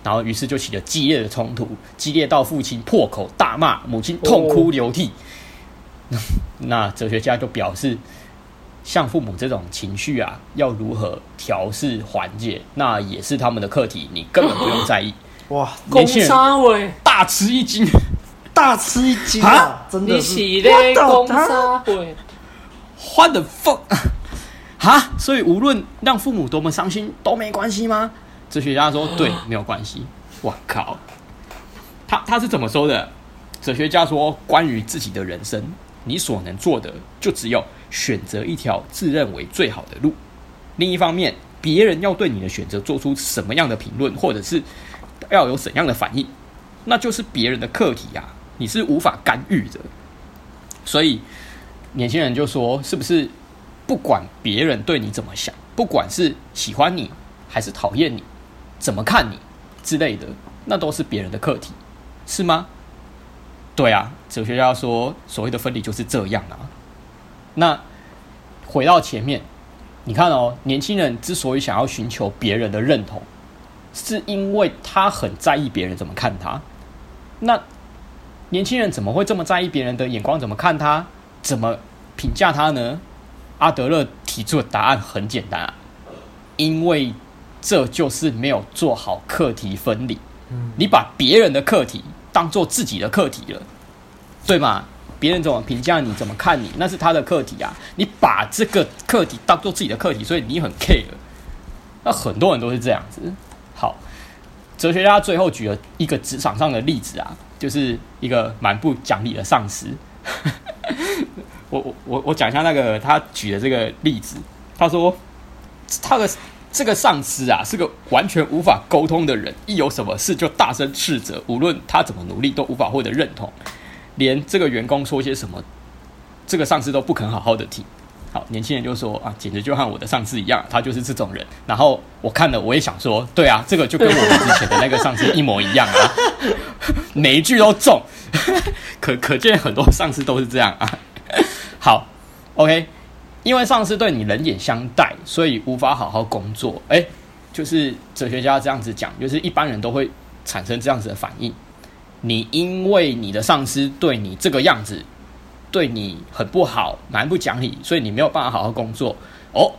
然后于是就起了激烈的冲突，激烈到父亲破口大骂，母亲痛哭流涕。那哲学家就表示，像父母这种情绪啊，要如何调适缓解，那也是他们的课题，你根本不用在意。哇，年轻人大吃一惊，大吃一惊啊！真的是，你是咧讲啥话？What the fuck？哈，所以无论让父母多么伤心都没关系吗？哲学家说对，没有关系。我靠，他他是怎么说的？哲学家说，关于自己的人生，你所能做的就只有选择一条自认为最好的路。另一方面，别人要对你的选择做出什么样的评论，或者是要有怎样的反应，那就是别人的课题呀，你是无法干预的。所以年轻人就说，是不是？不管别人对你怎么想，不管是喜欢你还是讨厌你，怎么看你之类的，那都是别人的课题，是吗？对啊，哲学家说，所谓的分离就是这样啊。那回到前面，你看哦，年轻人之所以想要寻求别人的认同，是因为他很在意别人怎么看他。那年轻人怎么会这么在意别人的眼光？怎么看他？怎么评价他呢？阿德勒提出的答案很简单啊，因为这就是没有做好课题分离。你把别人的课题当做自己的课题了，对吗？别人怎么评价你，怎么看你，那是他的课题啊。你把这个课题当做自己的课题，所以你很 care。那很多人都是这样子。哲学家最后举了一个职场上的例子啊，就是一个蛮不讲理的上司。我我我我讲一下那个他举的这个例子。他说他的这个上司啊是个完全无法沟通的人，一有什么事就大声斥责，无论他怎么努力都无法获得认同，连这个员工说些什么，这个上司都不肯好好的听。年轻人就说啊，简直就和我的上司一样，他就是这种人。然后我看了，我也想说，对啊，这个就跟我们之前的那个上司一模一样啊，每一句都中，可可见很多上司都是这样啊。好，OK，因为上司对你冷眼相待，所以无法好好工作。哎，就是哲学家这样子讲，就是一般人都会产生这样子的反应。你因为你的上司对你这个样子。对你很不好，蛮不讲理，所以你没有办法好好工作哦。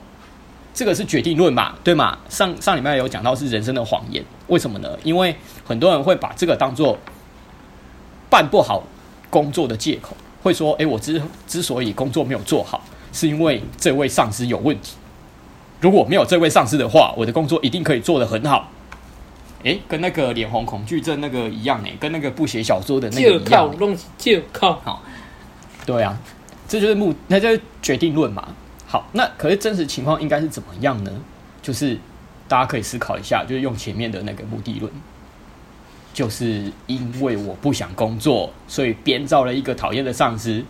这个是决定论嘛，对吗？上上礼拜有讲到是人生的谎言，为什么呢？因为很多人会把这个当做办不好工作的借口，会说：“诶，我之之所以工作没有做好，是因为这位上司有问题。如果没有这位上司的话，我的工作一定可以做得很好。”诶，跟那个脸红恐惧症那个一样诶，跟那个不写小说的那个一样。就靠东西，就靠好。对啊，这就是目，那就是决定论嘛。好，那可是真实情况应该是怎么样呢？就是大家可以思考一下，就是用前面的那个目的论，就是因为我不想工作，所以编造了一个讨厌的上司，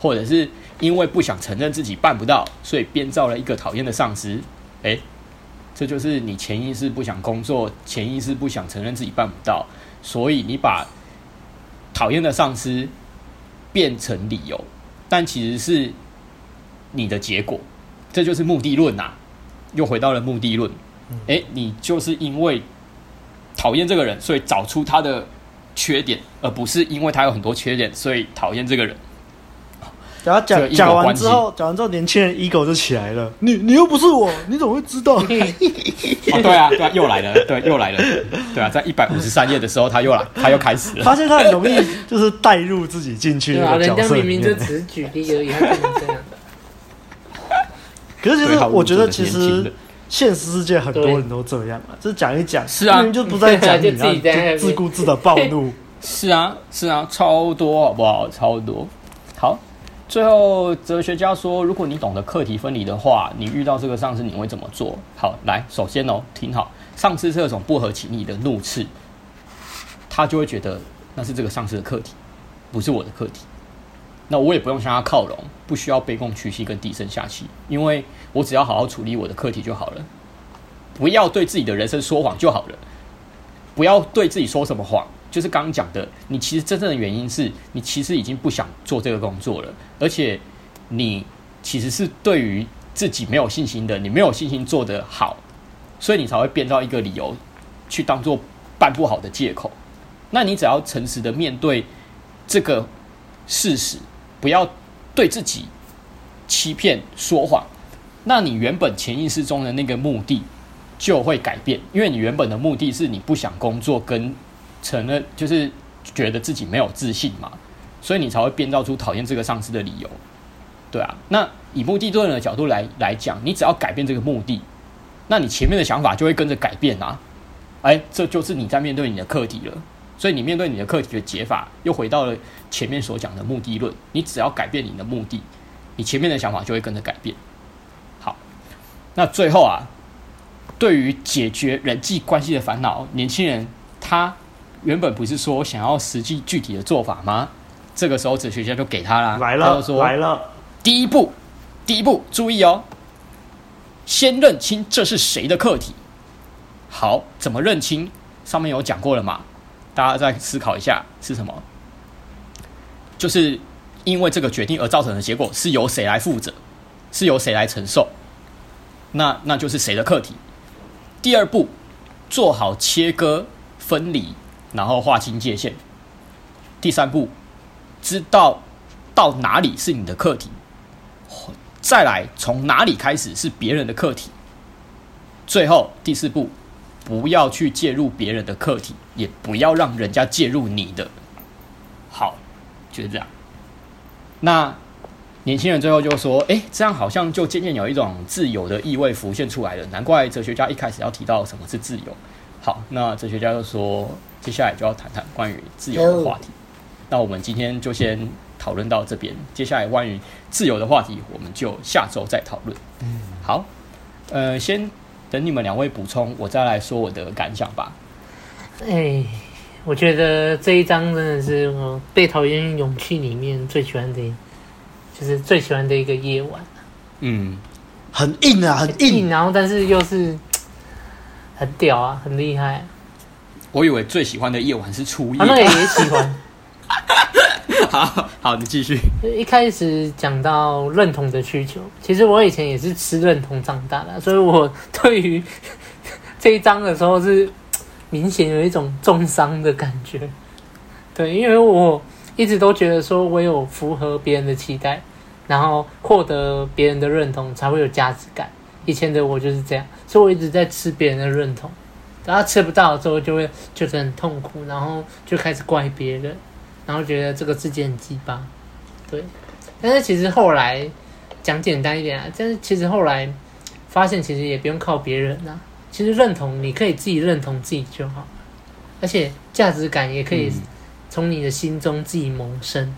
或者是因为不想承认自己办不到，所以编造了一个讨厌的上司。诶，这就是你潜意识不想工作，潜意识不想承认自己办不到，所以你把讨厌的上司。变成理由，但其实是你的结果，这就是目的论呐、啊。又回到了目的论，诶、欸，你就是因为讨厌这个人，所以找出他的缺点，而不是因为他有很多缺点，所以讨厌这个人。然后讲讲完之后，讲完之后，年轻人 ego 就起来了。你你又不是我，你怎么会知道？哦，对啊，对啊，又来了，对，又来了，对啊，在一百五十三页的时候，他又来，他又开始了。发现他很容易就是带入自己进去。对啊，人家明明就只是举例而已，他怎么这样？可是其实我觉得，其实现实世界很多人都这样啊，就是讲一讲，是啊，就不再讲，你自己在自顾自的暴怒。是啊，是啊，超多好不好？超多，好。最后，哲学家说：“如果你懂得课题分离的话，你遇到这个上司，你会怎么做？”好，来，首先哦，听好，上司是这种不合情理的怒斥，他就会觉得那是这个上司的课题，不是我的课题。那我也不用向他靠拢，不需要卑躬屈膝跟低声下气，因为我只要好好处理我的课题就好了。不要对自己的人生说谎就好了，不要对自己说什么谎。就是刚刚讲的，你其实真正的原因是你其实已经不想做这个工作了，而且你其实是对于自己没有信心的，你没有信心做得好，所以你才会编造一个理由去当做办不好的借口。那你只要诚实的面对这个事实，不要对自己欺骗说谎，那你原本潜意识中的那个目的就会改变，因为你原本的目的是你不想工作跟。成了就是觉得自己没有自信嘛，所以你才会编造出讨厌这个上司的理由，对啊。那以目的论的角度来来讲，你只要改变这个目的，那你前面的想法就会跟着改变啊。哎，这就是你在面对你的课题了。所以你面对你的课题的解法，又回到了前面所讲的目的论。你只要改变你的目的，你前面的想法就会跟着改变。好，那最后啊，对于解决人际关系的烦恼，年轻人他。原本不是说想要实际具体的做法吗？这个时候哲学家就给他啦，来了，他就说来了。第一步，第一步，注意哦，先认清这是谁的课题。好，怎么认清？上面有讲过了嘛？大家再思考一下是什么？就是因为这个决定而造成的结果是由谁来负责？是由谁来承受？那那就是谁的课题？第二步，做好切割分离。然后划清界限。第三步，知道到哪里是你的课题，再来从哪里开始是别人的课题。最后第四步，不要去介入别人的课题，也不要让人家介入你的。好，就是这样。那年轻人最后就说：“哎、这样好像就渐渐有一种自由的意味浮现出来了。难怪哲学家一开始要提到什么是自由。”好，那哲学家就说：“接下来就要谈谈关于自由的话题。”那我们今天就先讨论到这边，接下来关于自由的话题，我们就下周再讨论。嗯，好，呃，先等你们两位补充，我再来说我的感想吧。哎。我觉得这一章真的是我被讨厌勇气里面最喜欢的，就是最喜欢的一个夜晚。嗯，很硬啊，很硬，很硬，然后但是又是 很屌啊，很厉害。我以为最喜欢的夜晚是初夜，他们也喜欢。好好，你继续。一开始讲到认同的需求，其实我以前也是吃认同长大的，所以我对于 这一章的时候是。明显有一种重伤的感觉，对，因为我一直都觉得说，我有符合别人的期待，然后获得别人的认同，才会有价值感。以前的我就是这样，所以我一直在吃别人的认同，然后吃不到之后，就会觉得很痛苦，然后就开始怪别人，然后觉得这个自己很鸡巴，对。但是其实后来讲简单一点啊，但是其实后来发现，其实也不用靠别人啊。其实认同，你可以自己认同自己就好，而且价值感也可以从你的心中自己萌生。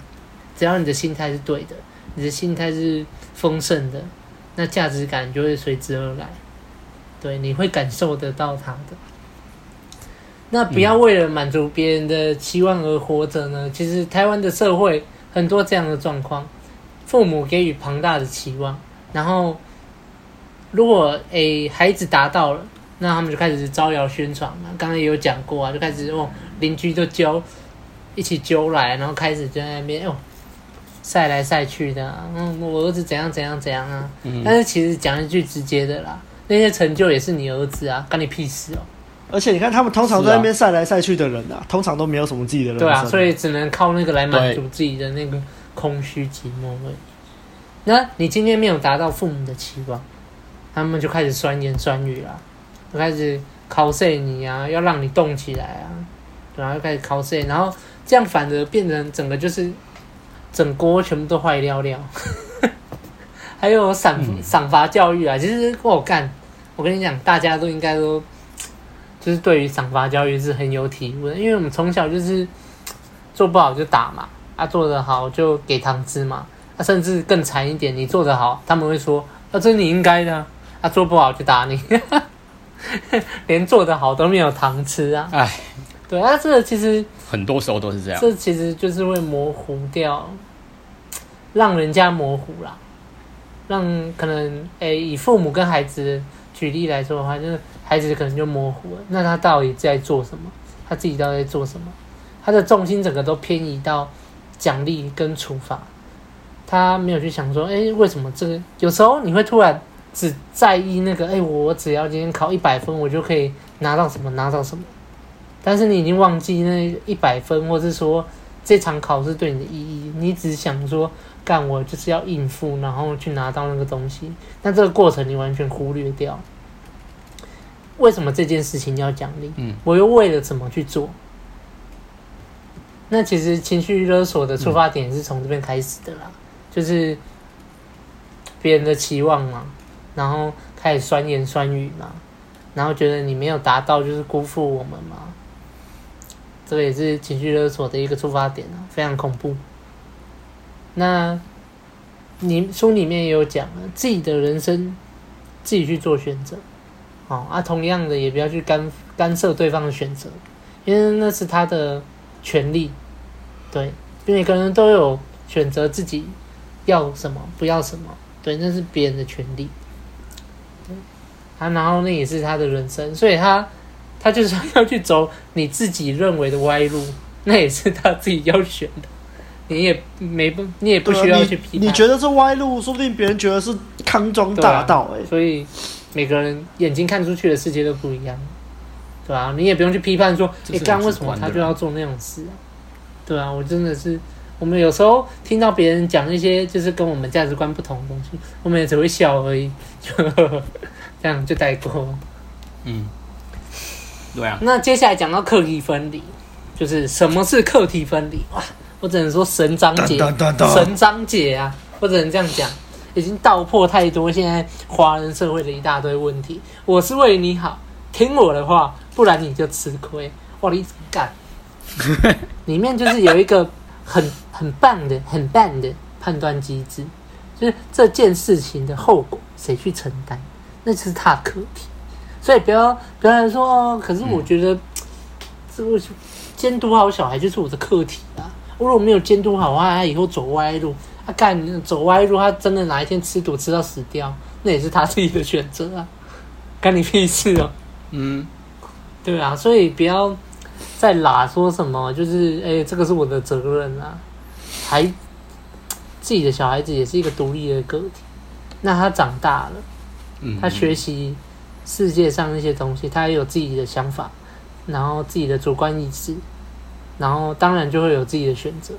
只要你的心态是对的，你的心态是丰盛的，那价值感就会随之而来。对，你会感受得到它的。那不要为了满足别人的期望而活着呢？其实台湾的社会很多这样的状况，父母给予庞大的期望，然后如果诶孩子达到了。那他们就开始招摇宣传嘛，刚刚也有讲过啊，就开始哦，邻居都揪，一起揪来，然后开始就在那边哦，晒来晒去的，啊，嗯，我儿子怎样怎样怎样啊，嗯、但是其实讲一句直接的啦，那些成就也是你儿子啊，干你屁事哦。而且你看他们通常在那边晒来晒去的人啊，啊通常都没有什么自己的人生。对啊，所以只能靠那个来满足自己的那个空虚寂寞而已。那你今天没有达到父母的期望，他们就开始酸言酸语啦。就开始考试你啊，要让你动起来啊，然后就开始考试，然后这样反而变成整个就是整锅全部都坏掉掉。还有赏赏罚教育啊，其实我干，我跟你讲，大家都应该都就是对于赏罚教育是很有体悟的，因为我们从小就是做不好就打嘛，啊做得好就给糖吃嘛，啊甚至更惨一点，你做得好，他们会说啊这是你应该的，啊做不好就打你。连做得好都没有糖吃啊！哎，对啊，这个其实很多时候都是这样。这其实就是会模糊掉，让人家模糊啦。让可能诶、欸，以父母跟孩子举例来说的话，就是孩子可能就模糊了。那他到底在做什么？他自己到底在做什么？他的重心整个都偏移到奖励跟处罚，他没有去想说，哎、为什么这个？有时候你会突然。只在意那个，哎、我只要今天考一百分，我就可以拿到什么，拿到什么。但是你已经忘记那一百分，或是说这场考试对你的意义，你只想说，干我就是要应付，然后去拿到那个东西。那这个过程你完全忽略掉。为什么这件事情要奖励？嗯，我又为了怎么去做？那其实情绪勒索的出发点是从这边开始的啦，嗯、就是别人的期望嘛。然后开始酸言酸语嘛，然后觉得你没有达到就是辜负我们嘛，这个也是情绪勒索的一个出发点啊，非常恐怖。那你书里面也有讲了，自己的人生自己去做选择，哦啊，同样的也不要去干干涉对方的选择，因为那是他的权利，对，每个人都有选择自己要什么不要什么，对，那是别人的权利。他然后那也是他的人生，所以他他就是要去走你自己认为的歪路，那也是他自己要选的，你也没不你也不需要去批判。你，你觉得是歪路，说不定别人觉得是康庄大道哎。所以每个人眼睛看出去的世界都不一样，对啊，你也不用去批判说，哎，刚刚为什么他就要做那种事啊？对啊，我真的是，我们有时候听到别人讲一些就是跟我们价值观不同的东西，我们也只会笑而已。就呵 呵这样就带过，嗯，对啊。那接下来讲到课题分离，就是什么是课题分离？哇，我只能说神章节，神章节啊，我只能这样讲，已经道破太多现在华人社会的一大堆问题。我是为你好，听我的话，不然你就吃亏。哇，你干！里面就是有一个很很棒的、很棒的判断机制，就是这件事情的后果谁去承担，那就是他的课题。所以不要不要来说哦，可是我觉得这为什么监督好小孩就是我的课题啊？我如果没有监督好，他以后走歪路，他干走歪路，他真的哪一天吃毒吃到死掉，那也是他自己的选择啊，干你屁事哦。嗯，对啊，所以不要再拉说什么，就是哎、欸，这个是我的责任啊，还自己的小孩子也是一个独立的个体，那他长大了，嗯，他学习。世界上那些东西，他也有自己的想法，然后自己的主观意识，然后当然就会有自己的选择。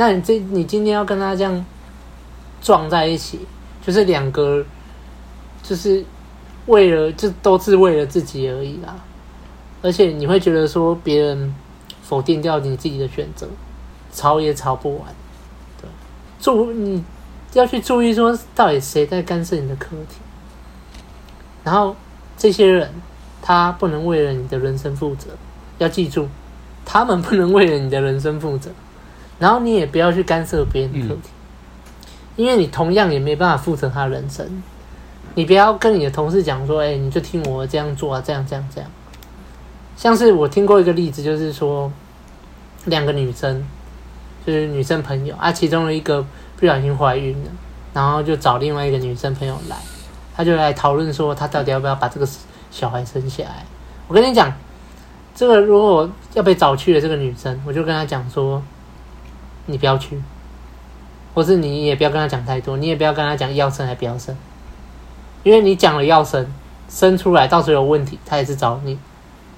那你这你今天要跟他这样撞在一起，就是两个，就是为了就都是为了自己而已啦。而且你会觉得说别人否定掉你自己的选择，吵也吵不完。对，注你要去注意说，到底谁在干涉你的课题。然后这些人，他不能为了你的人生负责，要记住，他们不能为了你的人生负责。然后你也不要去干涉别人的课题，因为你同样也没办法负责他人生。你不要跟你的同事讲说：“哎，你就听我这样做啊，这样这样这样。”像是我听过一个例子，就是说两个女生，就是女生朋友啊，其中的一个不小心怀孕了，然后就找另外一个女生朋友来。她就来讨论说，她到底要不要把这个小孩生下来？我跟你讲，这个如果要被找去的这个女生，我就跟她讲说，你不要去，或是你也不要跟他讲太多，你也不要跟他讲要生还不要生，因为你讲了要生，生出来到时候有问题，他也是找你，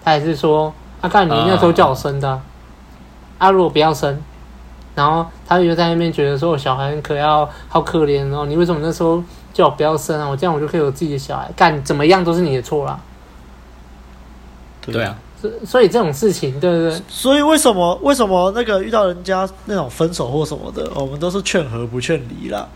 他也是说，啊，看你那时候叫我生的啊，如果不要生，然后他就在那边觉得说，我小孩很可要，好可怜哦，你为什么那时候？叫我不要生啊！我这样我就可以有自己的小孩，干怎么样都是你的错啦。对啊，所所以这种事情，对不对？所以为什么为什么那个遇到人家那种分手或什么的，我们都是劝和不劝离啦。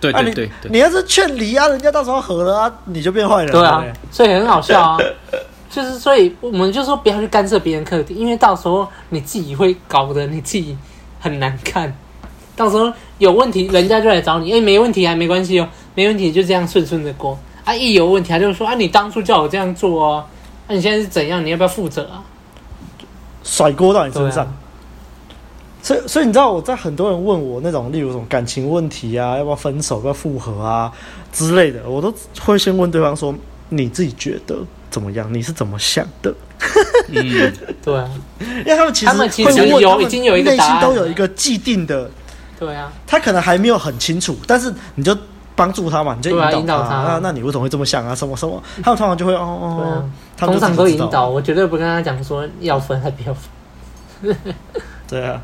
对对对，对，你，你要是劝离啊，人家到时候和了啊，你就变坏人。对啊，所以很好笑啊。就是所以我们就说不要去干涉别人课题，因为到时候你自己会搞得你自己很难看。到时候有问题，人家就来找你。哎，没问题啊，没关系哦。没问题，就这样顺顺的过啊！一有问题，他就说啊，你当初叫我这样做哦，那、啊、你现在是怎样？你要不要负责啊？甩锅到你身上。啊、所以，所以你知道，我在很多人问我那种，例如什么感情问题啊，要不要分手，要不要复合啊之类的，我都会先问对方说：你自己觉得怎么样？你是怎么想的？嗯，对啊，因为他们其实他们其实有已经有一个内心都有一个既定的。对啊，他可能还没有很清楚，但是你就帮助他嘛，你就引导他。引导他啊、那那你为什么会这么想啊？什么什么？他们通常就会哦哦，对啊、他通常都引导，我绝对不跟他讲说要分还不要分。对啊，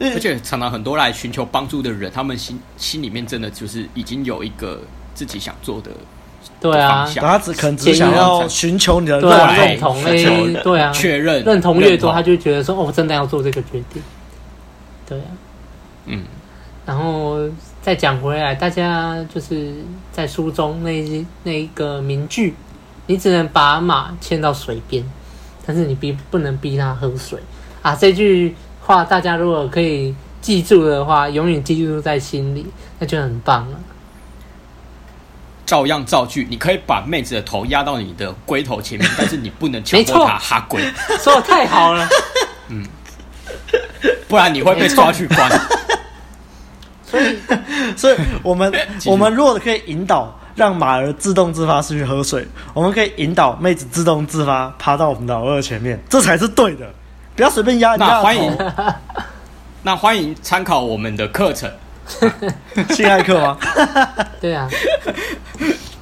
而且常常很多来寻求帮助的人，他们心心里面真的就是已经有一个自己想做的对啊，他只可能只想要寻求你的对、啊、认同，哎，对啊，确认认同越多，他就觉得说哦，我真的要做这个决定。对啊。嗯，然后再讲回来，大家就是在书中那一那一个名句，你只能把马牵到水边，但是你逼不能逼它喝水啊！这句话大家如果可以记住的话，永远记住在心里，那就很棒了。照样造句，你可以把妹子的头压到你的龟头前面，但是你不能强迫她哈龟。说的太好了，嗯，不然你会被抓去关。所以，所以我们我们如果可以引导让马儿自动自发出去喝水，我们可以引导妹子自动自发爬到我们老二前面，这才是对的。不要随便压人家。那欢迎，那欢迎参考我们的课程，性爱课吗？对啊，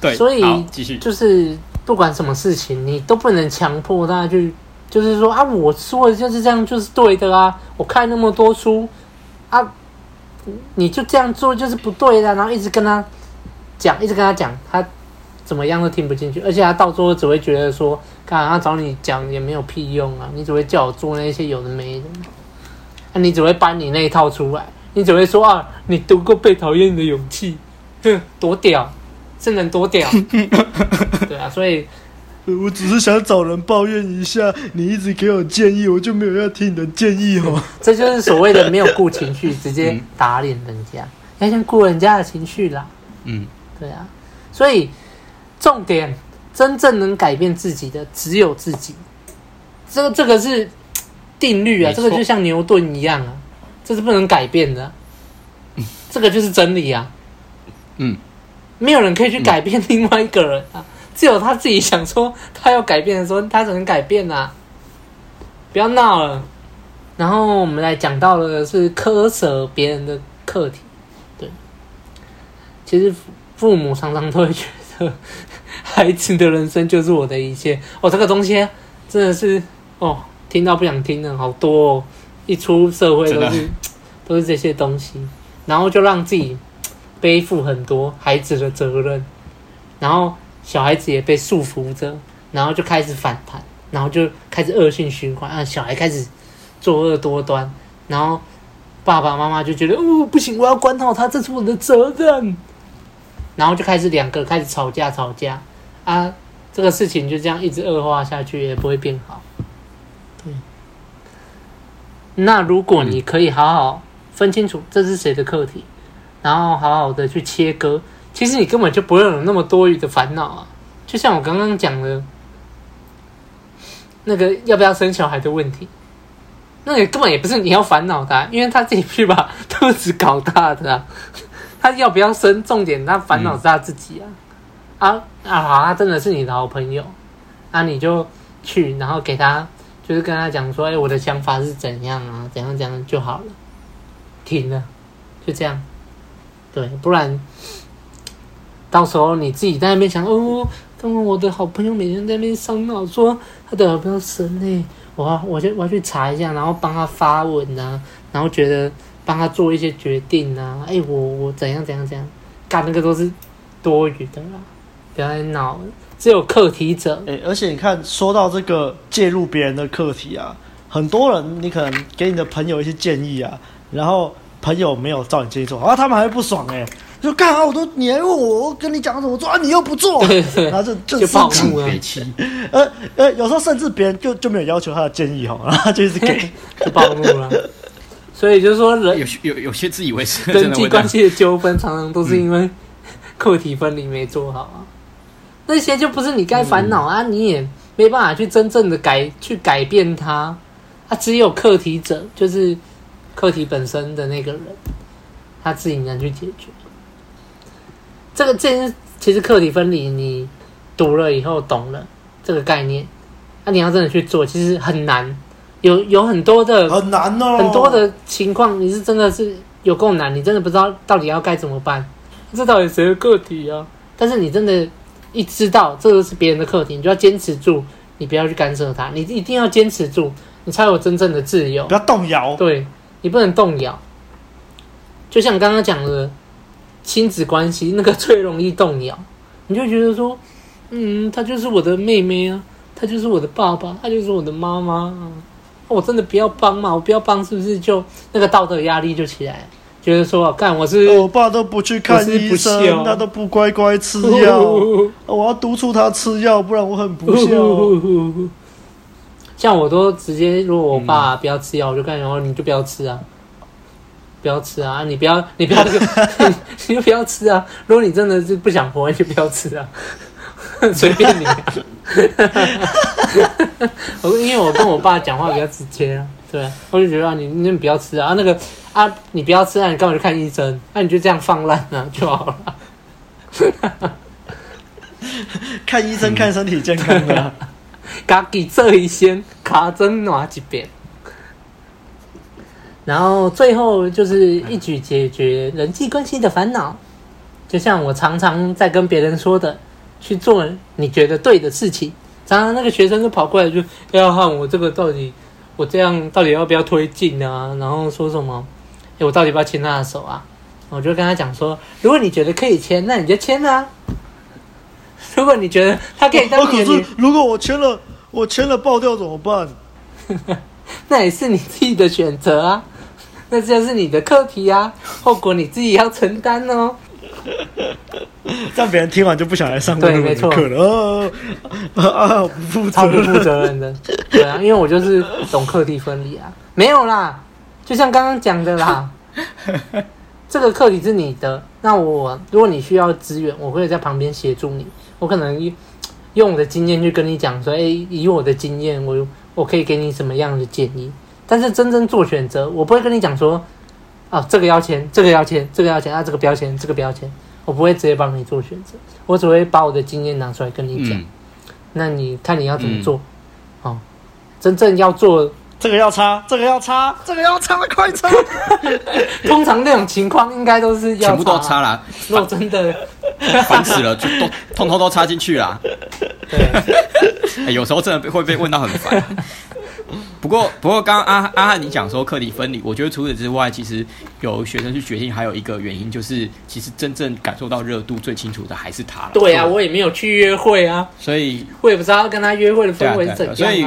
对。所以继续，就是不管什么事情，你都不能强迫大家去，就是说啊，我说的就是这样，就是对的啊。我看那么多书啊。你就这样做就是不对的，然后一直跟他讲，一直跟他讲，他怎么样都听不进去，而且他到最后只会觉得说，干他找你讲也没有屁用啊，你只会叫我做那些有的没的。那你只会搬你那一套出来，你只会说啊，你读过《被讨厌的勇气》，哼，多屌，真能多屌，对啊，所以。我只是想找人抱怨一下，你一直给我建议，我就没有要听你的建议哦。这就是所谓的没有顾情绪，直接打脸人家，要先顾人家的情绪啦。嗯，对啊，所以重点，真正能改变自己的只有自己。这个这个是定律啊，这个就像牛顿一样啊，这是不能改变的。这个就是真理啊。嗯，没有人可以去改变另外一个人啊。只有他自己想说他要改变的时候，他才能改变呐、啊！不要闹了。然后我们来讲到的是苛责别人的课题。对，其实父母常常都会觉得孩子的人生就是我的一切。哦，这个东西真的是哦，听到不想听的好多哦。一出社会都是都是这些东西，然后就让自己背负很多孩子的责任，然后。小孩子也被束缚着，然后就开始反弹，然后就开始恶性循环啊！小孩开始作恶多端，然后爸爸妈妈就觉得哦不行，我要管好他，这是我的责任。然后就开始两个开始吵架吵架啊！这个事情就这样一直恶化下去，也不会变好。对。那如果你可以好好分清楚这是谁的课题，然后好好的去切割。其实你根本就不会有那么多余的烦恼啊！就像我刚刚讲的，那个要不要生小孩的问题，那个根本也不是你要烦恼的，因为他自己去把 肚子搞大的啊。他要不要生，重点他烦恼是他自己啊！啊啊，他真的是你的好朋友，那你就去，然后给他，就是跟他讲说：“哎，我的想法是怎样啊？怎样怎样就好了。”停了，就这样，对，不然。到时候你自己在那边想哦，刚刚我的好朋友每天在那边伤脑，说他的要不要生呢？我我就我要去查一下，然后帮他发文啊，然后觉得帮他做一些决定啊。哎，我我怎样怎样怎样，干那个都是多余的啦，不要再闹。只有课题者。哎，而且你看，说到这个介入别人的课题啊，很多人你可能给你的朋友一些建议啊，然后朋友没有照你建议做，啊，他们还会不爽哎。就干啊！我都你还问我，我跟你讲怎么做啊？你又不做，对对对，然后就就就暴怒了。呃呃，有时候甚至别人就就没有要求他的建议哈，然后就一直给，就暴怒了。所以就是说人，有有有些自以为是人际关系的纠纷，常常都是因为课题分离没做好啊。那些就不是你该烦恼啊，你也没办法去真正的改去改变它。啊，只有课题者，就是课题本身的那个人，他自己能去解决。这个这件其实课题分离，你读了以后懂了这个概念，那、啊、你要真的去做，其实很难，有有很多的很难哦，很多的情况你是真的是有够难，你真的不知道到底要该怎么办，这到底谁的课题啊？但是你真的，一知道这个是别人的课题，你就要坚持住，你不要去干涉他，你一定要坚持住，你才有真正的自由，不要动摇，对，你不能动摇，就像刚刚讲的。亲子关系那个最容易动摇，你就觉得说，嗯，她就是我的妹妹啊，她就是我的爸爸，她就是我的妈妈啊，我真的不要帮嘛，我不要帮，是不是就那个道德压力就起来，觉得说，干我是我爸都不去看医生，他都不乖乖吃药，我要督促他吃药，不然我很不孝。像我都直接，如果我爸不要吃药，我就干，然后你就不要吃啊。不要吃啊！你不要，你不要这个，你你就不要吃啊！如果你真的是不想活，你就不要吃啊，随便你。我因为我跟我爸讲话比较直接啊，对啊，我就觉得啊，你你不要吃啊，那个啊，你不要吃啊，你干嘛去看医生？那、啊、你就这样放烂啊就好了。看医生看身体健康的，家己做一先，卡针哪一边？然后最后就是一举解决人际关系的烦恼，就像我常常在跟别人说的，去做你觉得对的事情。常常那个学生就跑过来就要看我这个到底，我这样到底要不要推进啊？然后说什么，诶，我到底要不要牵他的手啊？我就跟他讲说，如果你觉得可以牵，那你就牵啊。如果你觉得他可以当你的，可是如果我签了，我签了爆掉怎么办？那也是你自己的选择啊。那这就是你的课题啊，后果你自己要承担哦。这样别人听完就不想来上这门课了。哦啊，不负责，超不负责任的。对啊，因为我就是懂课题分离啊。没有啦，就像刚刚讲的啦，这个课题是你的，那我如果你需要资源，我会在旁边协助你。我可能用我的经验去跟你讲说，哎，以我的经验，我我可以给你什么样的建议。但是真正做选择，我不会跟你讲说，啊，这个要钱，这个要钱，这个要钱，啊，这个不要钱，这个不要钱。我不会直接帮你做选择，我只会把我的经验拿出来跟你讲。嗯、那你看你要怎么做？嗯、哦，真正要做这个要插，这个要插，这个要插，快插！通常那种情况应该都是要全部都插了。如果真的 烦死了，就都通通都插进去了。对、欸，有时候真的会被问到很烦。不过，不过，刚刚阿阿汉你讲说课题分离，我觉得除此之外，其实有学生去决定，还有一个原因就是，其实真正感受到热度最清楚的还是他。对啊，我也没有去约会啊，所以我也不知道跟他约会的氛围是怎样啊。所以，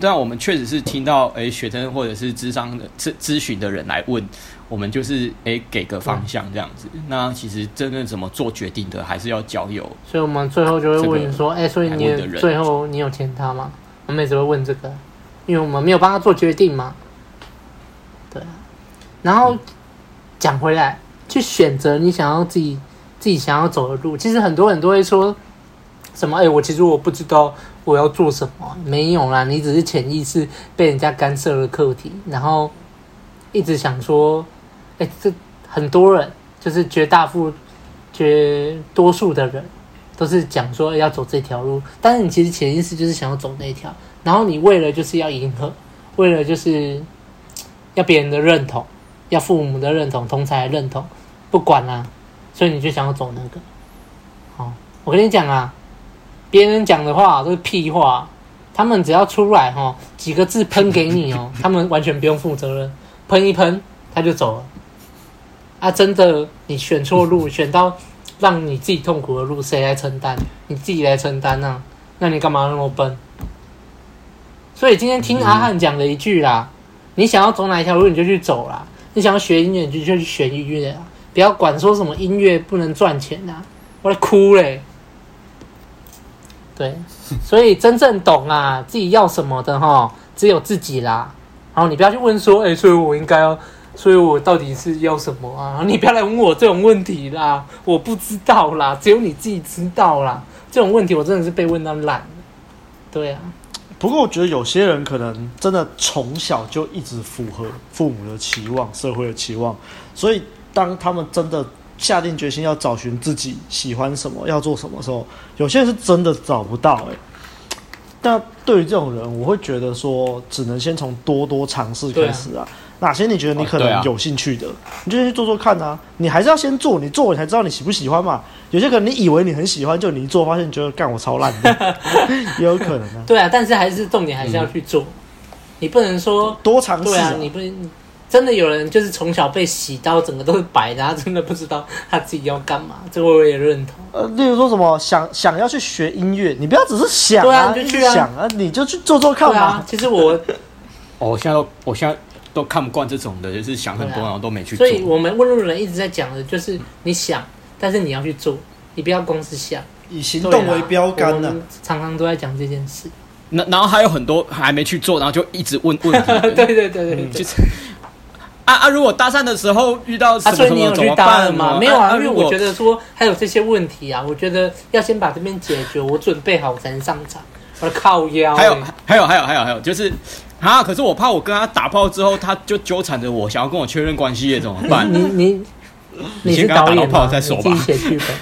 但我们确实是听到，哎，学生或者是咨商的咨咨询的人来问我们，就是哎，给个方向这样子。嗯、那其实真正怎么做决定的，还是要交友。所以我们最后就会问说，哎，所以你最后你有签他吗？我们也只会问这个，因为我们没有帮他做决定嘛。对啊，然后讲回来，去选择你想要自己自己想要走的路。其实很多人都会说什么：“哎，我其实我不知道我要做什么。”没有啦，你只是潜意识被人家干涉了课题，然后一直想说：“哎，这很多人就是绝大部绝多数的人。”都是讲说要走这条路，但是你其实潜意识就是想要走那条，然后你为了就是要迎合，为了就是要别人的认同，要父母的认同，同侪的认同，不管啦、啊，所以你就想要走那个。好，我跟你讲啊，别人讲的话都是屁话，他们只要出来哈几个字喷给你哦，他们完全不用负责任，喷一喷他就走了。啊，真的你选错路，选到。让你自己痛苦的路，谁来承担？你自己来承担啊！那你干嘛那么笨？所以今天听阿汉讲了一句啦：你想要走哪一条路，你就去走啦；你想要学音乐，你就去学音乐啊！不要管说什么音乐不能赚钱啊！我在哭嘞。对，所以真正懂啊自己要什么的哈，只有自己啦。然后你不要去问说，哎，所以我应该要。所以我到底是要什么啊？你不要来问我这种问题啦，我不知道啦，只有你自己知道啦。这种问题我真的是被问到烂了。对啊，不过我觉得有些人可能真的从小就一直符合父母的期望、社会的期望，所以当他们真的下定决心要找寻自己喜欢什么、要做什么的时候，有些人是真的找不到哎、欸。但对于这种人，我会觉得说，只能先从多多尝试开始啊。哪些你觉得你可能有兴趣的，哦啊、你就先去做做看啊！你还是要先做，你做你才知道你喜不喜欢嘛。有些可能你以为你很喜欢，就你一做发现你觉得干我超烂的，也有可能啊。对啊，但是还是重点还是要去做，嗯、你不能说多尝试。对啊，你不能真的有人就是从小被洗到整个都是白的，他真的不知道他自己要干嘛，这个我也认同。呃，例如说什么想想要去学音乐，你不要只是想啊，对啊，你就去啊，想啊，你就去做做看嘛。啊、其实我，哦，我现在都，我现在。都看不惯这种的，就是想很多，然后都没去做。所以我们问路人一直在讲的，就是你想，但是你要去做，你不要光是想，以行动为标杆的。常常都在讲这件事。那然后还有很多还没去做，然后就一直问问题。对对对对，对，就是啊啊！如果搭讪的时候遇到什么什么怎么办吗？没有啊，因为我觉得说还有这些问题啊，我觉得要先把这边解决，我准备好才能上场。我的靠腰。还有还有还有还有还有就是。啊！可是我怕我跟他打炮之后，他就纠缠着我，想要跟我确认关系，怎么办？你你你先跟他打到炮再说吧。自己写剧本。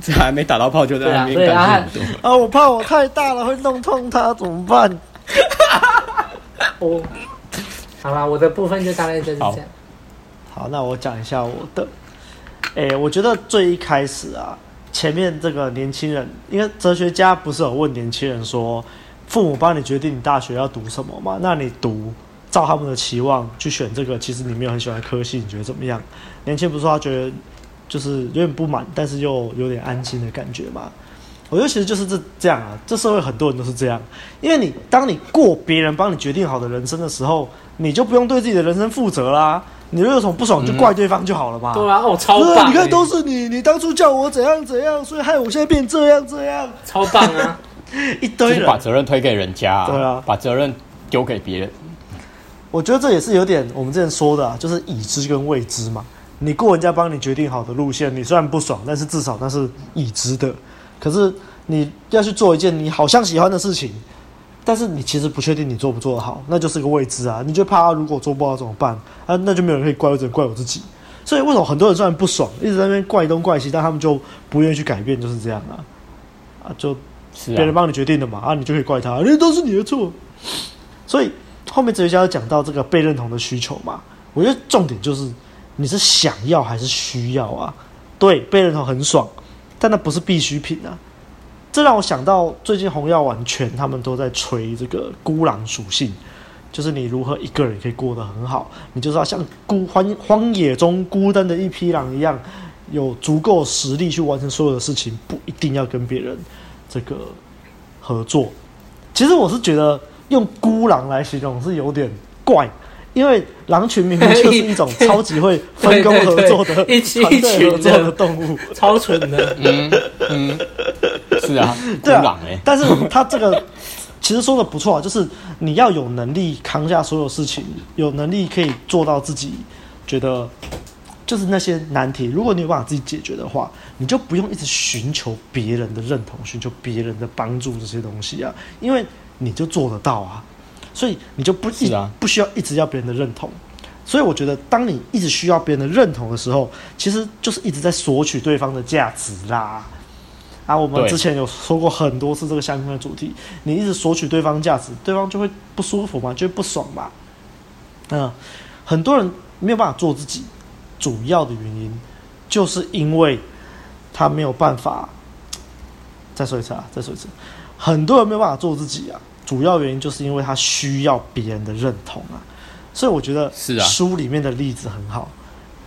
这还没打到炮就在那边干这么多啊，啊！我怕我太大了会弄痛他，怎么办？我，好了，我的部分就大概就是这样。好，好，那我讲一下我的。哎、欸，我觉得最一开始啊，前面这个年轻人，因为哲学家不是有问年轻人说。父母帮你决定你大学要读什么嘛？那你读照他们的期望去选这个，其实你没有很喜欢科系，你觉得怎么样？年轻不是说他觉得就是有点不满，但是又有点安心的感觉嘛？我我觉得其实就是这这样啊，这社会很多人都是这样，因为你当你过别人帮你决定好的人生的时候，你就不用对自己的人生负责啦。你如果有什么不爽，就怪对方就好了嘛。嗯、对啊，我、哦、超棒！你看都是你，你当初叫我怎样怎样，所以害我现在变这样这样。超棒啊！一堆人把责任推给人家、啊，对啊，把责任丢给别人。我觉得这也是有点我们之前说的、啊，就是已知跟未知嘛。你雇人家帮你决定好的路线，你虽然不爽，但是至少那是已知的。可是你要去做一件你好像喜欢的事情，但是你其实不确定你做不做得好，那就是个未知啊。你就怕如果做不好怎么办啊？那就没有人可以怪我，只能怪我自己。所以为什么很多人虽然不爽，一直在那边怪东怪西，但他们就不愿意去改变，就是这样啊。啊，就别人帮你决定的嘛，啊，你就可以怪他，那都是你的错。所以后面哲学家有讲到这个被认同的需求嘛，我觉得重点就是你是想要还是需要啊？对，被认同很爽，但那不是必需品啊。这让我想到最近红药丸全他们都在吹这个孤狼属性，就是你如何一个人可以过得很好，你就是要像孤荒荒野中孤单的一匹狼一样，有足够实力去完成所有的事情，不一定要跟别人这个合作。其实我是觉得用孤狼来形容是有点怪。因为狼群明明就是一种超级会分工合作的、一群一群合作的动物，超蠢的。嗯嗯，是啊，对啊。但是他这个其实说的不错啊，就是你要有能力扛下所有事情，有能力可以做到自己觉得就是那些难题。如果你有办法自己解决的话，你就不用一直寻求别人的认同，寻求别人的帮助这些东西啊，因为你就做得到啊。所以你就不一不需要一直要别人的认同，所以我觉得当你一直需要别人的认同的时候，其实就是一直在索取对方的价值啦。啊，我们之前有说过很多次这个相关的主题，你一直索取对方价值，对方就会不舒服嘛，就会不爽嘛。嗯，很多人没有办法做自己，主要的原因就是因为他没有办法。再说一次啊，再说一次，很多人没有办法做自己啊。主要原因就是因为他需要别人的认同啊，所以我觉得是啊，书里面的例子很好。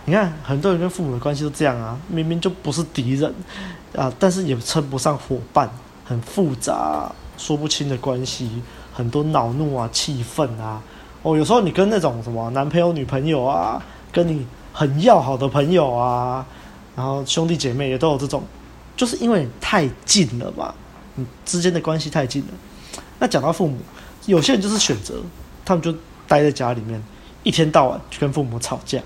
你看，很多人跟父母的关系都这样啊，明明就不是敌人啊，但是也称不上伙伴，很复杂、说不清的关系，很多恼怒啊、气愤啊。哦，有时候你跟那种什么男朋友、女朋友啊，跟你很要好的朋友啊，然后兄弟姐妹也都有这种，就是因为太近了嘛，你之间的关系太近了。那讲到父母，有些人就是选择，他们就待在家里面，一天到晚去跟父母吵架；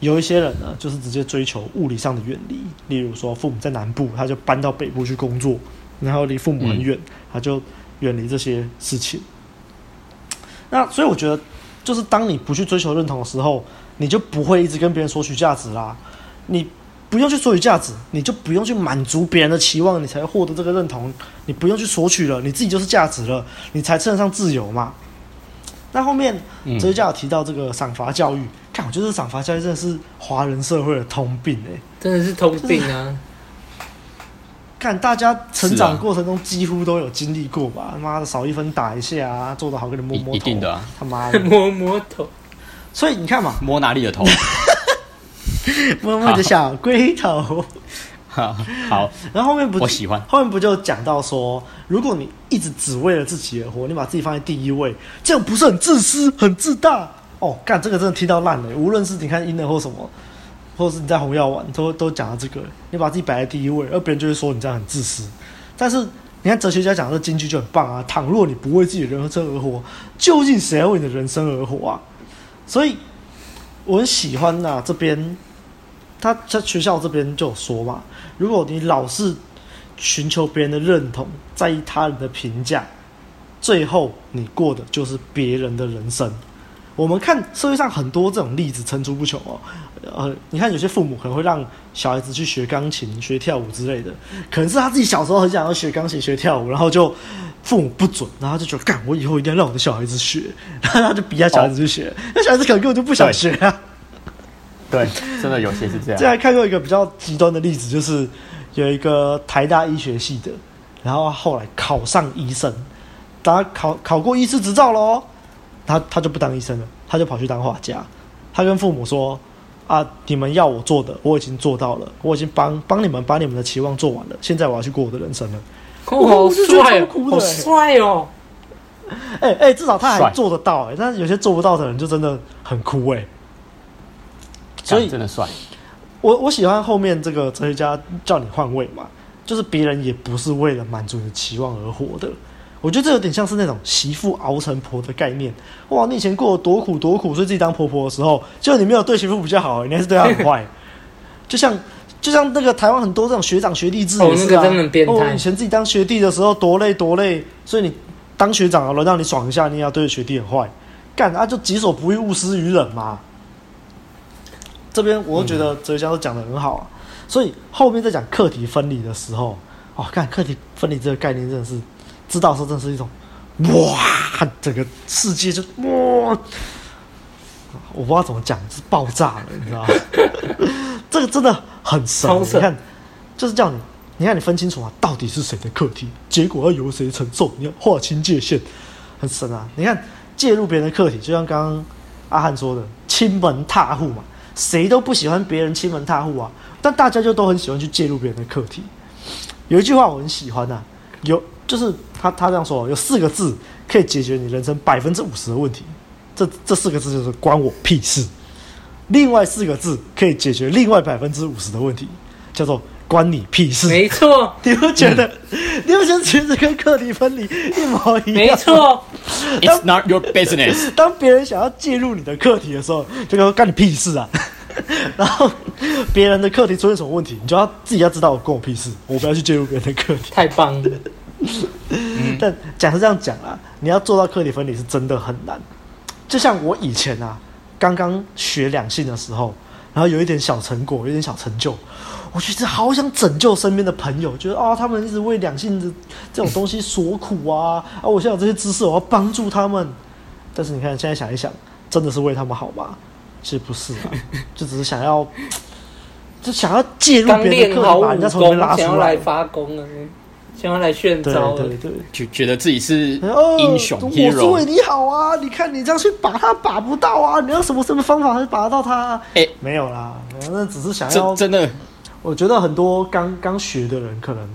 有一些人呢，就是直接追求物理上的远离，例如说父母在南部，他就搬到北部去工作，然后离父母很远，他就远离这些事情。那所以我觉得，就是当你不去追求认同的时候，你就不会一直跟别人索取价值啦，你。不用去索取价值，你就不用去满足别人的期望，你才会获得这个认同。你不用去索取了，你自己就是价值了，你才称得上自由嘛。那后面哲学家有提到这个赏罚教育，嗯、看我觉得赏罚教育真的是华人社会的通病哎、欸，真的是通病啊！看大家成长过程中几乎都有经历过吧？他妈的少一分打一下啊，做得好给你摸摸头，一定的、啊，他妈的 摸摸头。所以你看嘛，摸哪里的头？摸摸的小龟头，好，好，然后后面不，我喜欢。后面不就讲到说，如果你一直只为了自己而活，你把自己放在第一位，这样不是很自私、很自大？哦，干这个真的听到烂了。无论是你看《婴儿》或什么，或者是你在红药丸，都都讲到这个，你把自己摆在第一位，而别人就会说你这样很自私。但是你看哲学家讲的金句就很棒啊，倘若你不为自己的人生而活，究竟谁要为你的人生而活啊？所以我很喜欢呐、啊，这边。他在学校这边就有说嘛，如果你老是寻求别人的认同，在意他人的评价，最后你过的就是别人的人生。我们看社会上很多这种例子层出不穷哦。呃，你看有些父母可能会让小孩子去学钢琴、学跳舞之类的，可能是他自己小时候很想要学钢琴、学跳舞，然后就父母不准，然后就觉得干，我以后一定要让我的小孩子学，然后他就逼他小孩子去学，那、哦、小孩子可能根本就不想学啊。对，真的有些是这样。之前看过一个比较极端的例子，就是有一个台大医学系的，然后后来考上医生，他考考过医师执照喽，他他就不当医生了，他就跑去当画家。他跟父母说：“啊，你们要我做的，我已经做到了，我已经帮帮你们把你们的期望做完了，现在我要去过我的人生了。”哦，好帅，好帅哦！哎哎、至少他还做得到哎、欸，但是有些做不到的人就真的很酷哎、欸。所以真的帅。我我喜欢后面这个哲学家叫你换位嘛，就是别人也不是为了满足你的期望而活的。我觉得这有点像是那种媳妇熬成婆的概念。哇，你以前过得多苦多苦，所以自己当婆婆的时候，就你没有对媳妇比较好、欸，你还是对她很坏。就像就像那个台湾很多这种学长学弟制也是啊，哦，那个真的变态。哦，以前自己当学弟的时候多累多累，所以你当学长了，轮到你爽一下，你也要对着学弟很坏，干啊就己所不欲，勿施于人嘛。这边我都觉得哲学家都讲的很好啊，所以后面在讲课题分离的时候，哦，看课题分离这个概念真的是知道说，真的是一种哇，整个世界就哇，我不知道怎么讲，是爆炸了，你知道吗？这个真的很神，你看，就是叫你，你看你分清楚啊，到底是谁的课题，结果要由谁承受，你要划清界限，很神啊！你看介入别人的课题，就像刚刚阿汉说的，亲门踏户嘛。谁都不喜欢别人亲门踏户啊，但大家就都很喜欢去介入别人的课题。有一句话我很喜欢呐、啊，有就是他他这样说，有四个字可以解决你人生百分之五十的问题，这这四个字就是关我屁事。另外四个字可以解决另外百分之五十的问题，叫做关你屁事。没错，你不觉得？嗯、你不觉得其实跟课题分离一模一样？没错，It's not your business。当别人想要介入你的课题的时候，就说干你屁事啊！然后别人的课题出现什么问题，你就要自己要知道，关我屁事，我不要去介入别人的课题。太棒了！但讲是这样讲啊，你要做到课题分离是真的很难。就像我以前啊，刚刚学两性的时候，然后有一点小成果，有点小成就。我其实好想拯救身边的朋友，觉得啊，他们一直为两性的这种东西所苦啊啊！我现在有这些知识，我要帮助他们。但是你看，现在想一想，真的是为他们好吗？其实不是啊，就只是想要，就想要介入别人的课题，把人家从里面拉出来，想要来发功啊，想要来炫招，对对对，就觉得自己是英雄、呃、我是为你好啊！你看你这样去把他把不到啊，你要什么什么方法才把得到他、啊？哎、欸，没有啦，那只是想要真的。我觉得很多刚刚学的人可能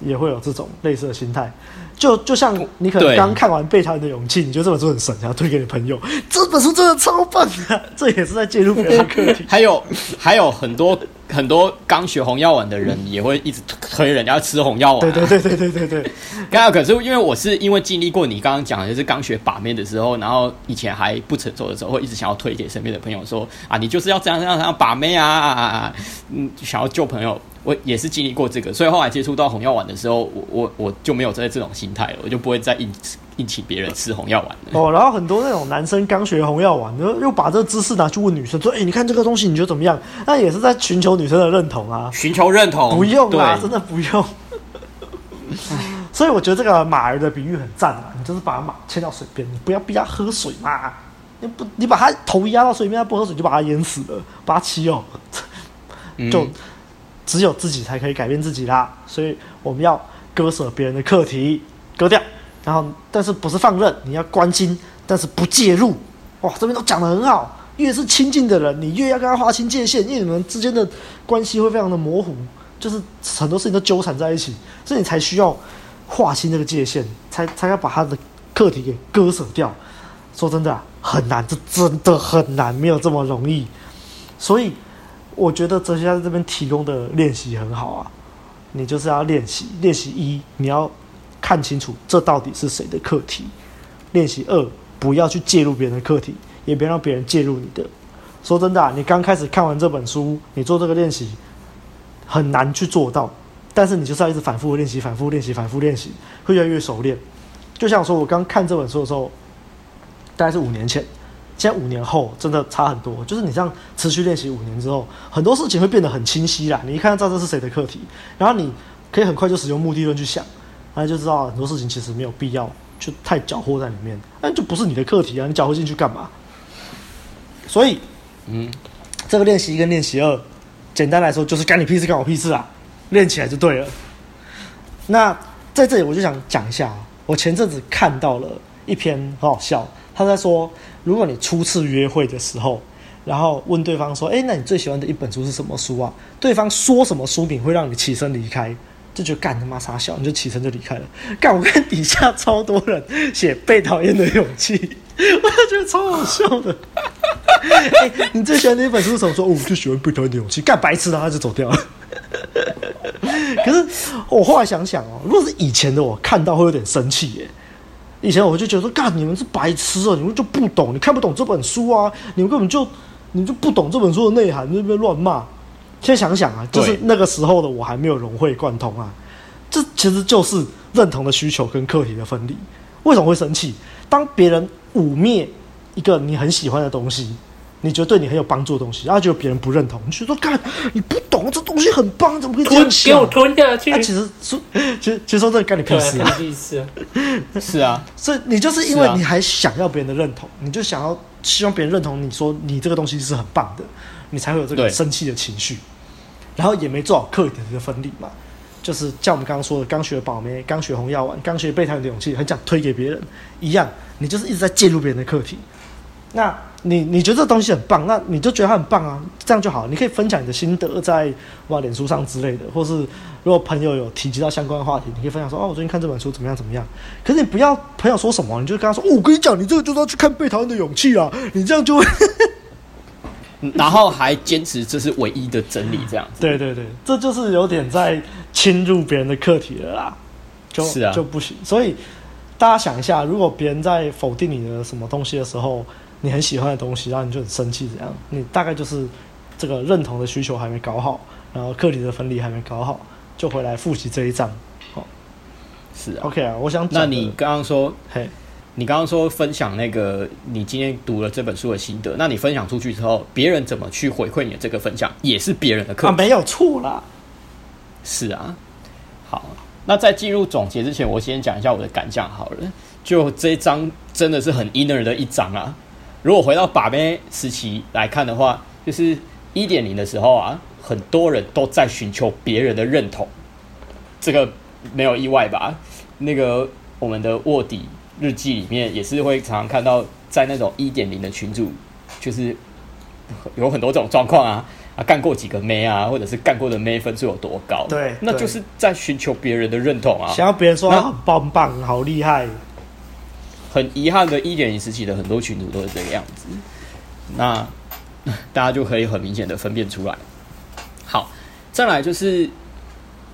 也会有这种类似的心态，就就像你可能刚看完《被讨厌的勇气》，你觉得这本书很神，然后推给你朋友，这本书真的超棒的，这也是在介入别人的课题。还有还有很多。很多刚学红药丸的人也会一直推人家吃红药丸、啊。对对对对对对对。刚刚可是因为我是因为经历过你刚刚讲的，就是刚学把妹的时候，然后以前还不成熟的时候，会一直想要推给身边的朋友说啊，你就是要这样这样这样把妹啊，嗯，想要救朋友。我也是经历过这个，所以后来接触到红药丸的时候，我我我就没有在这种心态了，我就不会再硬硬请别人吃红药丸了。哦，然后很多那种男生刚学红药丸，又又把这个知识拿去问女生，说：“哎、欸，你看这个东西，你觉得怎么样？”那也是在寻求女生的认同啊，寻求认同，不用啊，真的不用。所以我觉得这个马儿的比喻很赞啊，你就是把马牵到水边，你不要逼它喝水嘛，你不你把它头压到水面，它不喝水就把它淹死了，把他气哦，就。嗯只有自己才可以改变自己啦，所以我们要割舍别人的课题，割掉。然后，但是不是放任？你要关心，但是不介入。哇，这边都讲得很好。越是亲近的人，你越要跟他划清界限，因为你们之间的关系会非常的模糊，就是很多事情都纠缠在一起，所以你才需要划清这个界限，才才要把他的课题给割舍掉。说真的，很难，这真的很难，没有这么容易。所以。我觉得哲学家在这边提供的练习很好啊，你就是要练习。练习一，你要看清楚这到底是谁的课题；练习二，不要去介入别人的课题，也别让别人介入你的。说真的，你刚开始看完这本书，你做这个练习很难去做到，但是你就是要一直反复练习、反复练习、反复练习，会越来越熟练。就像说我刚看这本书的时候，大概是五年前。现在五年后真的差很多，就是你这样持续练习五年之后，很多事情会变得很清晰啦。你一看到这是谁的课题，然后你可以很快就使用目的论去想，然后就知道很多事情其实没有必要就太搅和在里面，那就不是你的课题啊，你搅和进去干嘛？所以，嗯，这个练习一跟练习二，简单来说就是干你屁事干我屁事啊，练起来就对了。那在这里我就想讲一下，我前阵子看到了一篇很好笑。他在说，如果你初次约会的时候，然后问对方说：“诶，那你最喜欢的一本书是什么书啊？”对方说什么书名会让你起身离开？就觉得干他妈傻笑，你就起身就离开了。干，我看底下超多人写被讨厌的勇气，我就觉得超好笑的。欸、你最喜欢哪本书？什么说？哦，我就喜欢被讨厌的勇气。干白痴，然后他就走掉了。可是我后来想想哦，如果是以前的我看到会有点生气耶。以前我就觉得说，干你们是白痴啊，你们就不懂，你看不懂这本书啊，你们根本就你就不懂这本书的内涵，那边乱骂。现在想想啊，就是那个时候的我还没有融会贯通啊，这其实就是认同的需求跟课题的分离。为什么会生气？当别人污蔑一个你很喜欢的东西。你觉得对你很有帮助的东西，然后觉得别人不认同，你就说干，你不懂这东西很棒，怎么可以这样想？给我吞下去。啊、其实说，其实其实说这干你屁事啊！是啊，所以你就是因为你还想要别人的认同，你就想要希望别人认同你说你这个东西是很棒的，你才会有这个生气的情绪，然后也没做好课题的这个分离嘛。就是像我们刚刚说的，刚学宝妹，刚学红药丸，刚学备胎的勇气，很想推给别人一样，你就是一直在介入别人的课题。那你你觉得这东西很棒，那你就觉得它很棒啊，这样就好。你可以分享你的心得在哇脸书上之类的，或是如果朋友有提及到相关的话题，你可以分享说哦，我最近看这本书怎么样怎么样。可是你不要朋友说什么，你就跟他说哦，我跟你讲，你这个就是要去看《被讨厌的勇气》啊，你这样就会，然后还坚持这是唯一的真理，这样子。对对对，这就是有点在侵入别人的课题了啦，就是啊，就不行。所以大家想一下，如果别人在否定你的什么东西的时候，你很喜欢的东西，然后你就很生气，这样，你大概就是这个认同的需求还没搞好，然后课题的分离还没搞好，就回来复习这一章。好，是啊，OK 啊，我想，那你刚刚说，嘿，你刚刚说分享那个你今天读了这本书的心得，那你分享出去之后，别人怎么去回馈你的这个分享，也是别人的课，啊，没有错啦。是啊，好，那在进入总结之前，我先讲一下我的感想好了。就这一章真的是很 inner 的一章啊。如果回到把妹时期来看的话，就是一点零的时候啊，很多人都在寻求别人的认同，这个没有意外吧？那个我们的卧底日记里面也是会常常看到，在那种一点零的群组，就是有很多这种状况啊啊，干过几个妹啊，或者是干过的妹分数有多高？对，那就是在寻求别人的认同啊，想要别人说他很棒棒，好厉害。很遗憾的，一点零时期的很多群组都是这个样子，那 大家就可以很明显的分辨出来。好，再来就是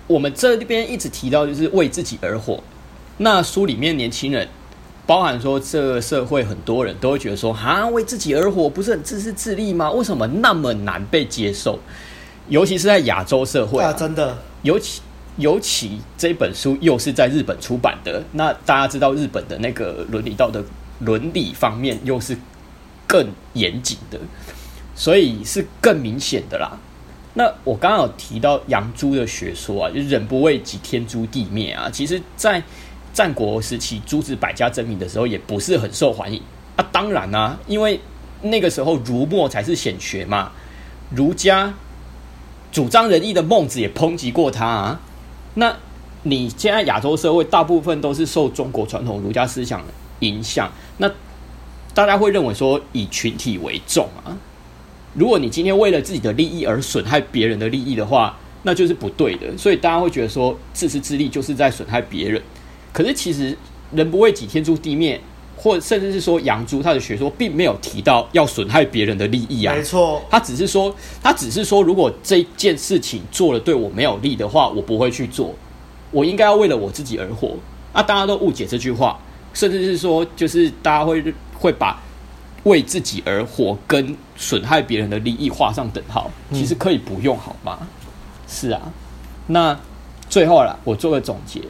我们这边一直提到，就是为自己而活。那书里面年轻人，包含说这个社会很多人都会觉得说，啊，为自己而活不是很自私自利吗？为什么那么难被接受？尤其是在亚洲社会啊，啊，真的，尤其。尤其这本书又是在日本出版的，那大家知道日本的那个伦理道德伦理方面又是更严谨的，所以是更明显的啦。那我刚刚有提到杨朱的学说啊，就人不为己，天诛地灭啊。其实，在战国时期诸子百家争鸣的时候，也不是很受欢迎啊。当然啊，因为那个时候儒墨才是显学嘛，儒家主张仁义的孟子也抨击过他啊。那你现在亚洲社会大部分都是受中国传统儒家思想影响，那大家会认为说以群体为重啊。如果你今天为了自己的利益而损害别人的利益的话，那就是不对的。所以大家会觉得说自私自利就是在损害别人。可是其实人不为己，天诛地灭，或甚至是说杨朱他的学说并没有提到要损害别人的利益啊。没错，他只是说，他只是说，如果这件事情做了对我没有利的话，我不会去做。我应该要为了我自己而活啊！大家都误解这句话，甚至是说，就是大家会会把为自己而活跟损害别人的利益画上等号。其实可以不用，好吗？是啊。那最后啦，我做个总结。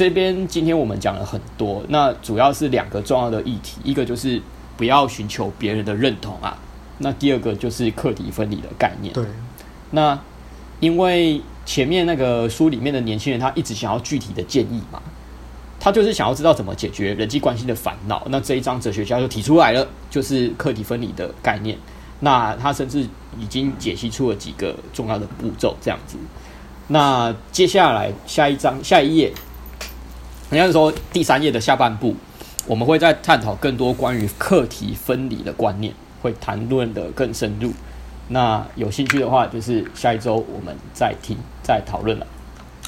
这边今天我们讲了很多，那主要是两个重要的议题，一个就是不要寻求别人的认同啊，那第二个就是课题分离的概念。对，那因为前面那个书里面的年轻人，他一直想要具体的建议嘛，他就是想要知道怎么解决人际关系的烦恼。那这一章哲学家就提出来了，就是课题分离的概念。那他甚至已经解析出了几个重要的步骤，这样子。那接下来下一章下一页。应该是说第三页的下半部，我们会再探讨更多关于课题分离的观念，会谈论的更深入。那有兴趣的话，就是下一周我们再听再讨论了。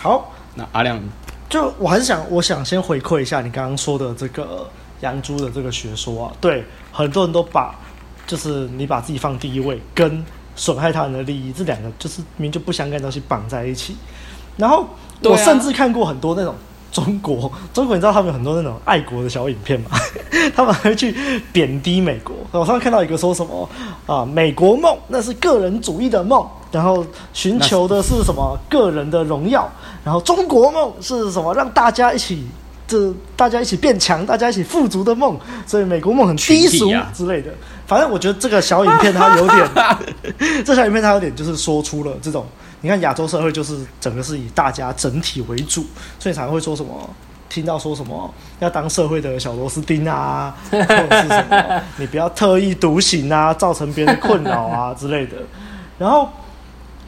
好，那阿亮，就我还是想，我想先回馈一下你刚刚说的这个养猪的这个学说啊。对，很多人都把就是你把自己放第一位，跟损害他人的利益这两个就是明明就不相干的东西绑在一起。然后我甚至看过很多那种。中国，中国，你知道他们有很多那种爱国的小影片吗？他们还会去贬低美国。我上次看到一个说什么啊，美国梦那是个人主义的梦，然后寻求的是什么个人的荣耀，然后中国梦是什么让大家一起，这大家一起变强，大家一起富足的梦。所以美国梦很低俗之类的。反正我觉得这个小影片它有点，这小影片它有点就是说出了这种。你看亚洲社会就是整个是以大家整体为主，所以才会说什么听到说什么要当社会的小螺丝钉啊，或者是什么你不要特立独行啊，造成别人困扰啊之类的。然后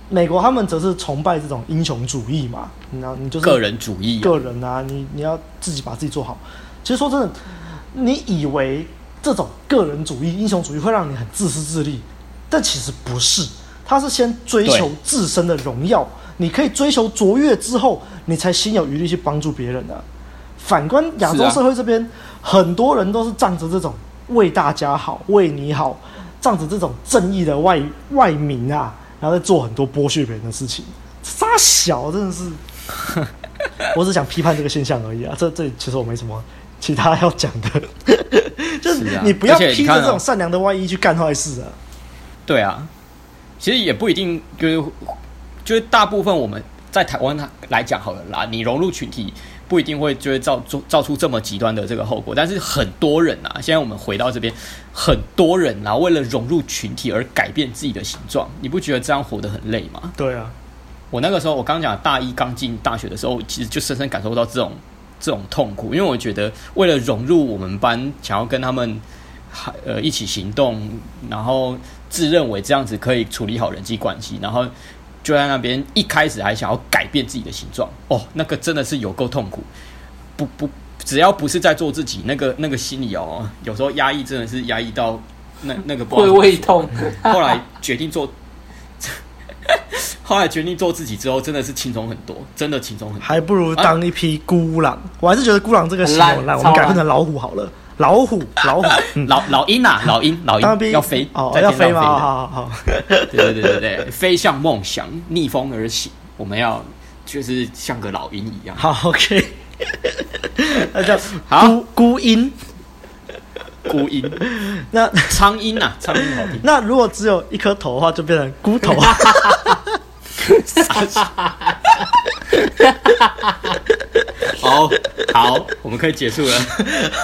美国他们则是崇拜这种英雄主义嘛，然后你就是个人主义，个人啊，你你要自己把自己做好。其实说真的，你以为这种个人主义、英雄主义会让你很自私自利，但其实不是。他是先追求自身的荣耀，你可以追求卓越之后，你才心有余力去帮助别人的。反观亚洲社会这边，很多人都是仗着这种为大家好、为你好，仗着这种正义的外外名啊，然后在做很多剥削别人的事情。傻小真的是，我只想批判这个现象而已啊！这这其实我没什么其他要讲的，就是你不要披着这种善良的外衣去干坏事啊！对啊。其实也不一定，就是就是大部分我们在台湾来讲好了啦，你融入群体不一定会就会造出造出这么极端的这个后果。但是很多人啊，现在我们回到这边，很多人啊，为了融入群体而改变自己的形状，你不觉得这样活得很累吗？对啊，我那个时候我刚讲大一刚进大学的时候，其实就深深感受到这种这种痛苦，因为我觉得为了融入我们班，想要跟他们呃一起行动，然后。自认为这样子可以处理好人际关系，然后就在那边一开始还想要改变自己的形状哦，那个真的是有够痛苦。不不，只要不是在做自己，那个那个心里哦，有时候压抑真的是压抑到那那个会胃痛。后来决定做，后来决定做自己之后，真的是轻松很多，真的轻松很多。还不如当一匹孤狼，啊、我还是觉得孤狼这个形容烂，我们改换成老虎好了。老虎，老虎，嗯、老老鹰啊，老鹰，老鹰要飞哦，要飞吗？好好好，对对对对对，飞向梦想，逆风而行。我们要就是像个老鹰一样。好，OK，那叫孤孤鹰，孤鹰。那苍鹰啊，苍鹰好听。那如果只有一颗头的话，就变成孤头。好好，我们可以结束了。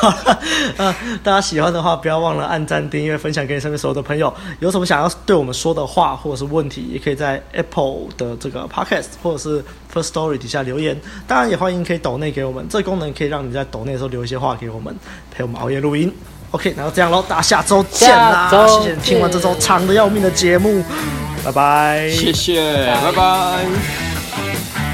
好了，呃，大家喜欢的话，不要忘了按赞、订阅、分享给你身边所有的朋友。有什么想要对我们说的话或者是问题，也可以在 Apple 的这个 Podcast 或者是 First Story 底下留言。当然，也欢迎可以抖内给我们，这个功能可以让你在抖内的时候留一些话给我们，陪我们熬夜录音。OK，那就这样喽，大家下周见啦！谢谢你听完这周长的要命的节目，拜拜。谢谢，拜拜。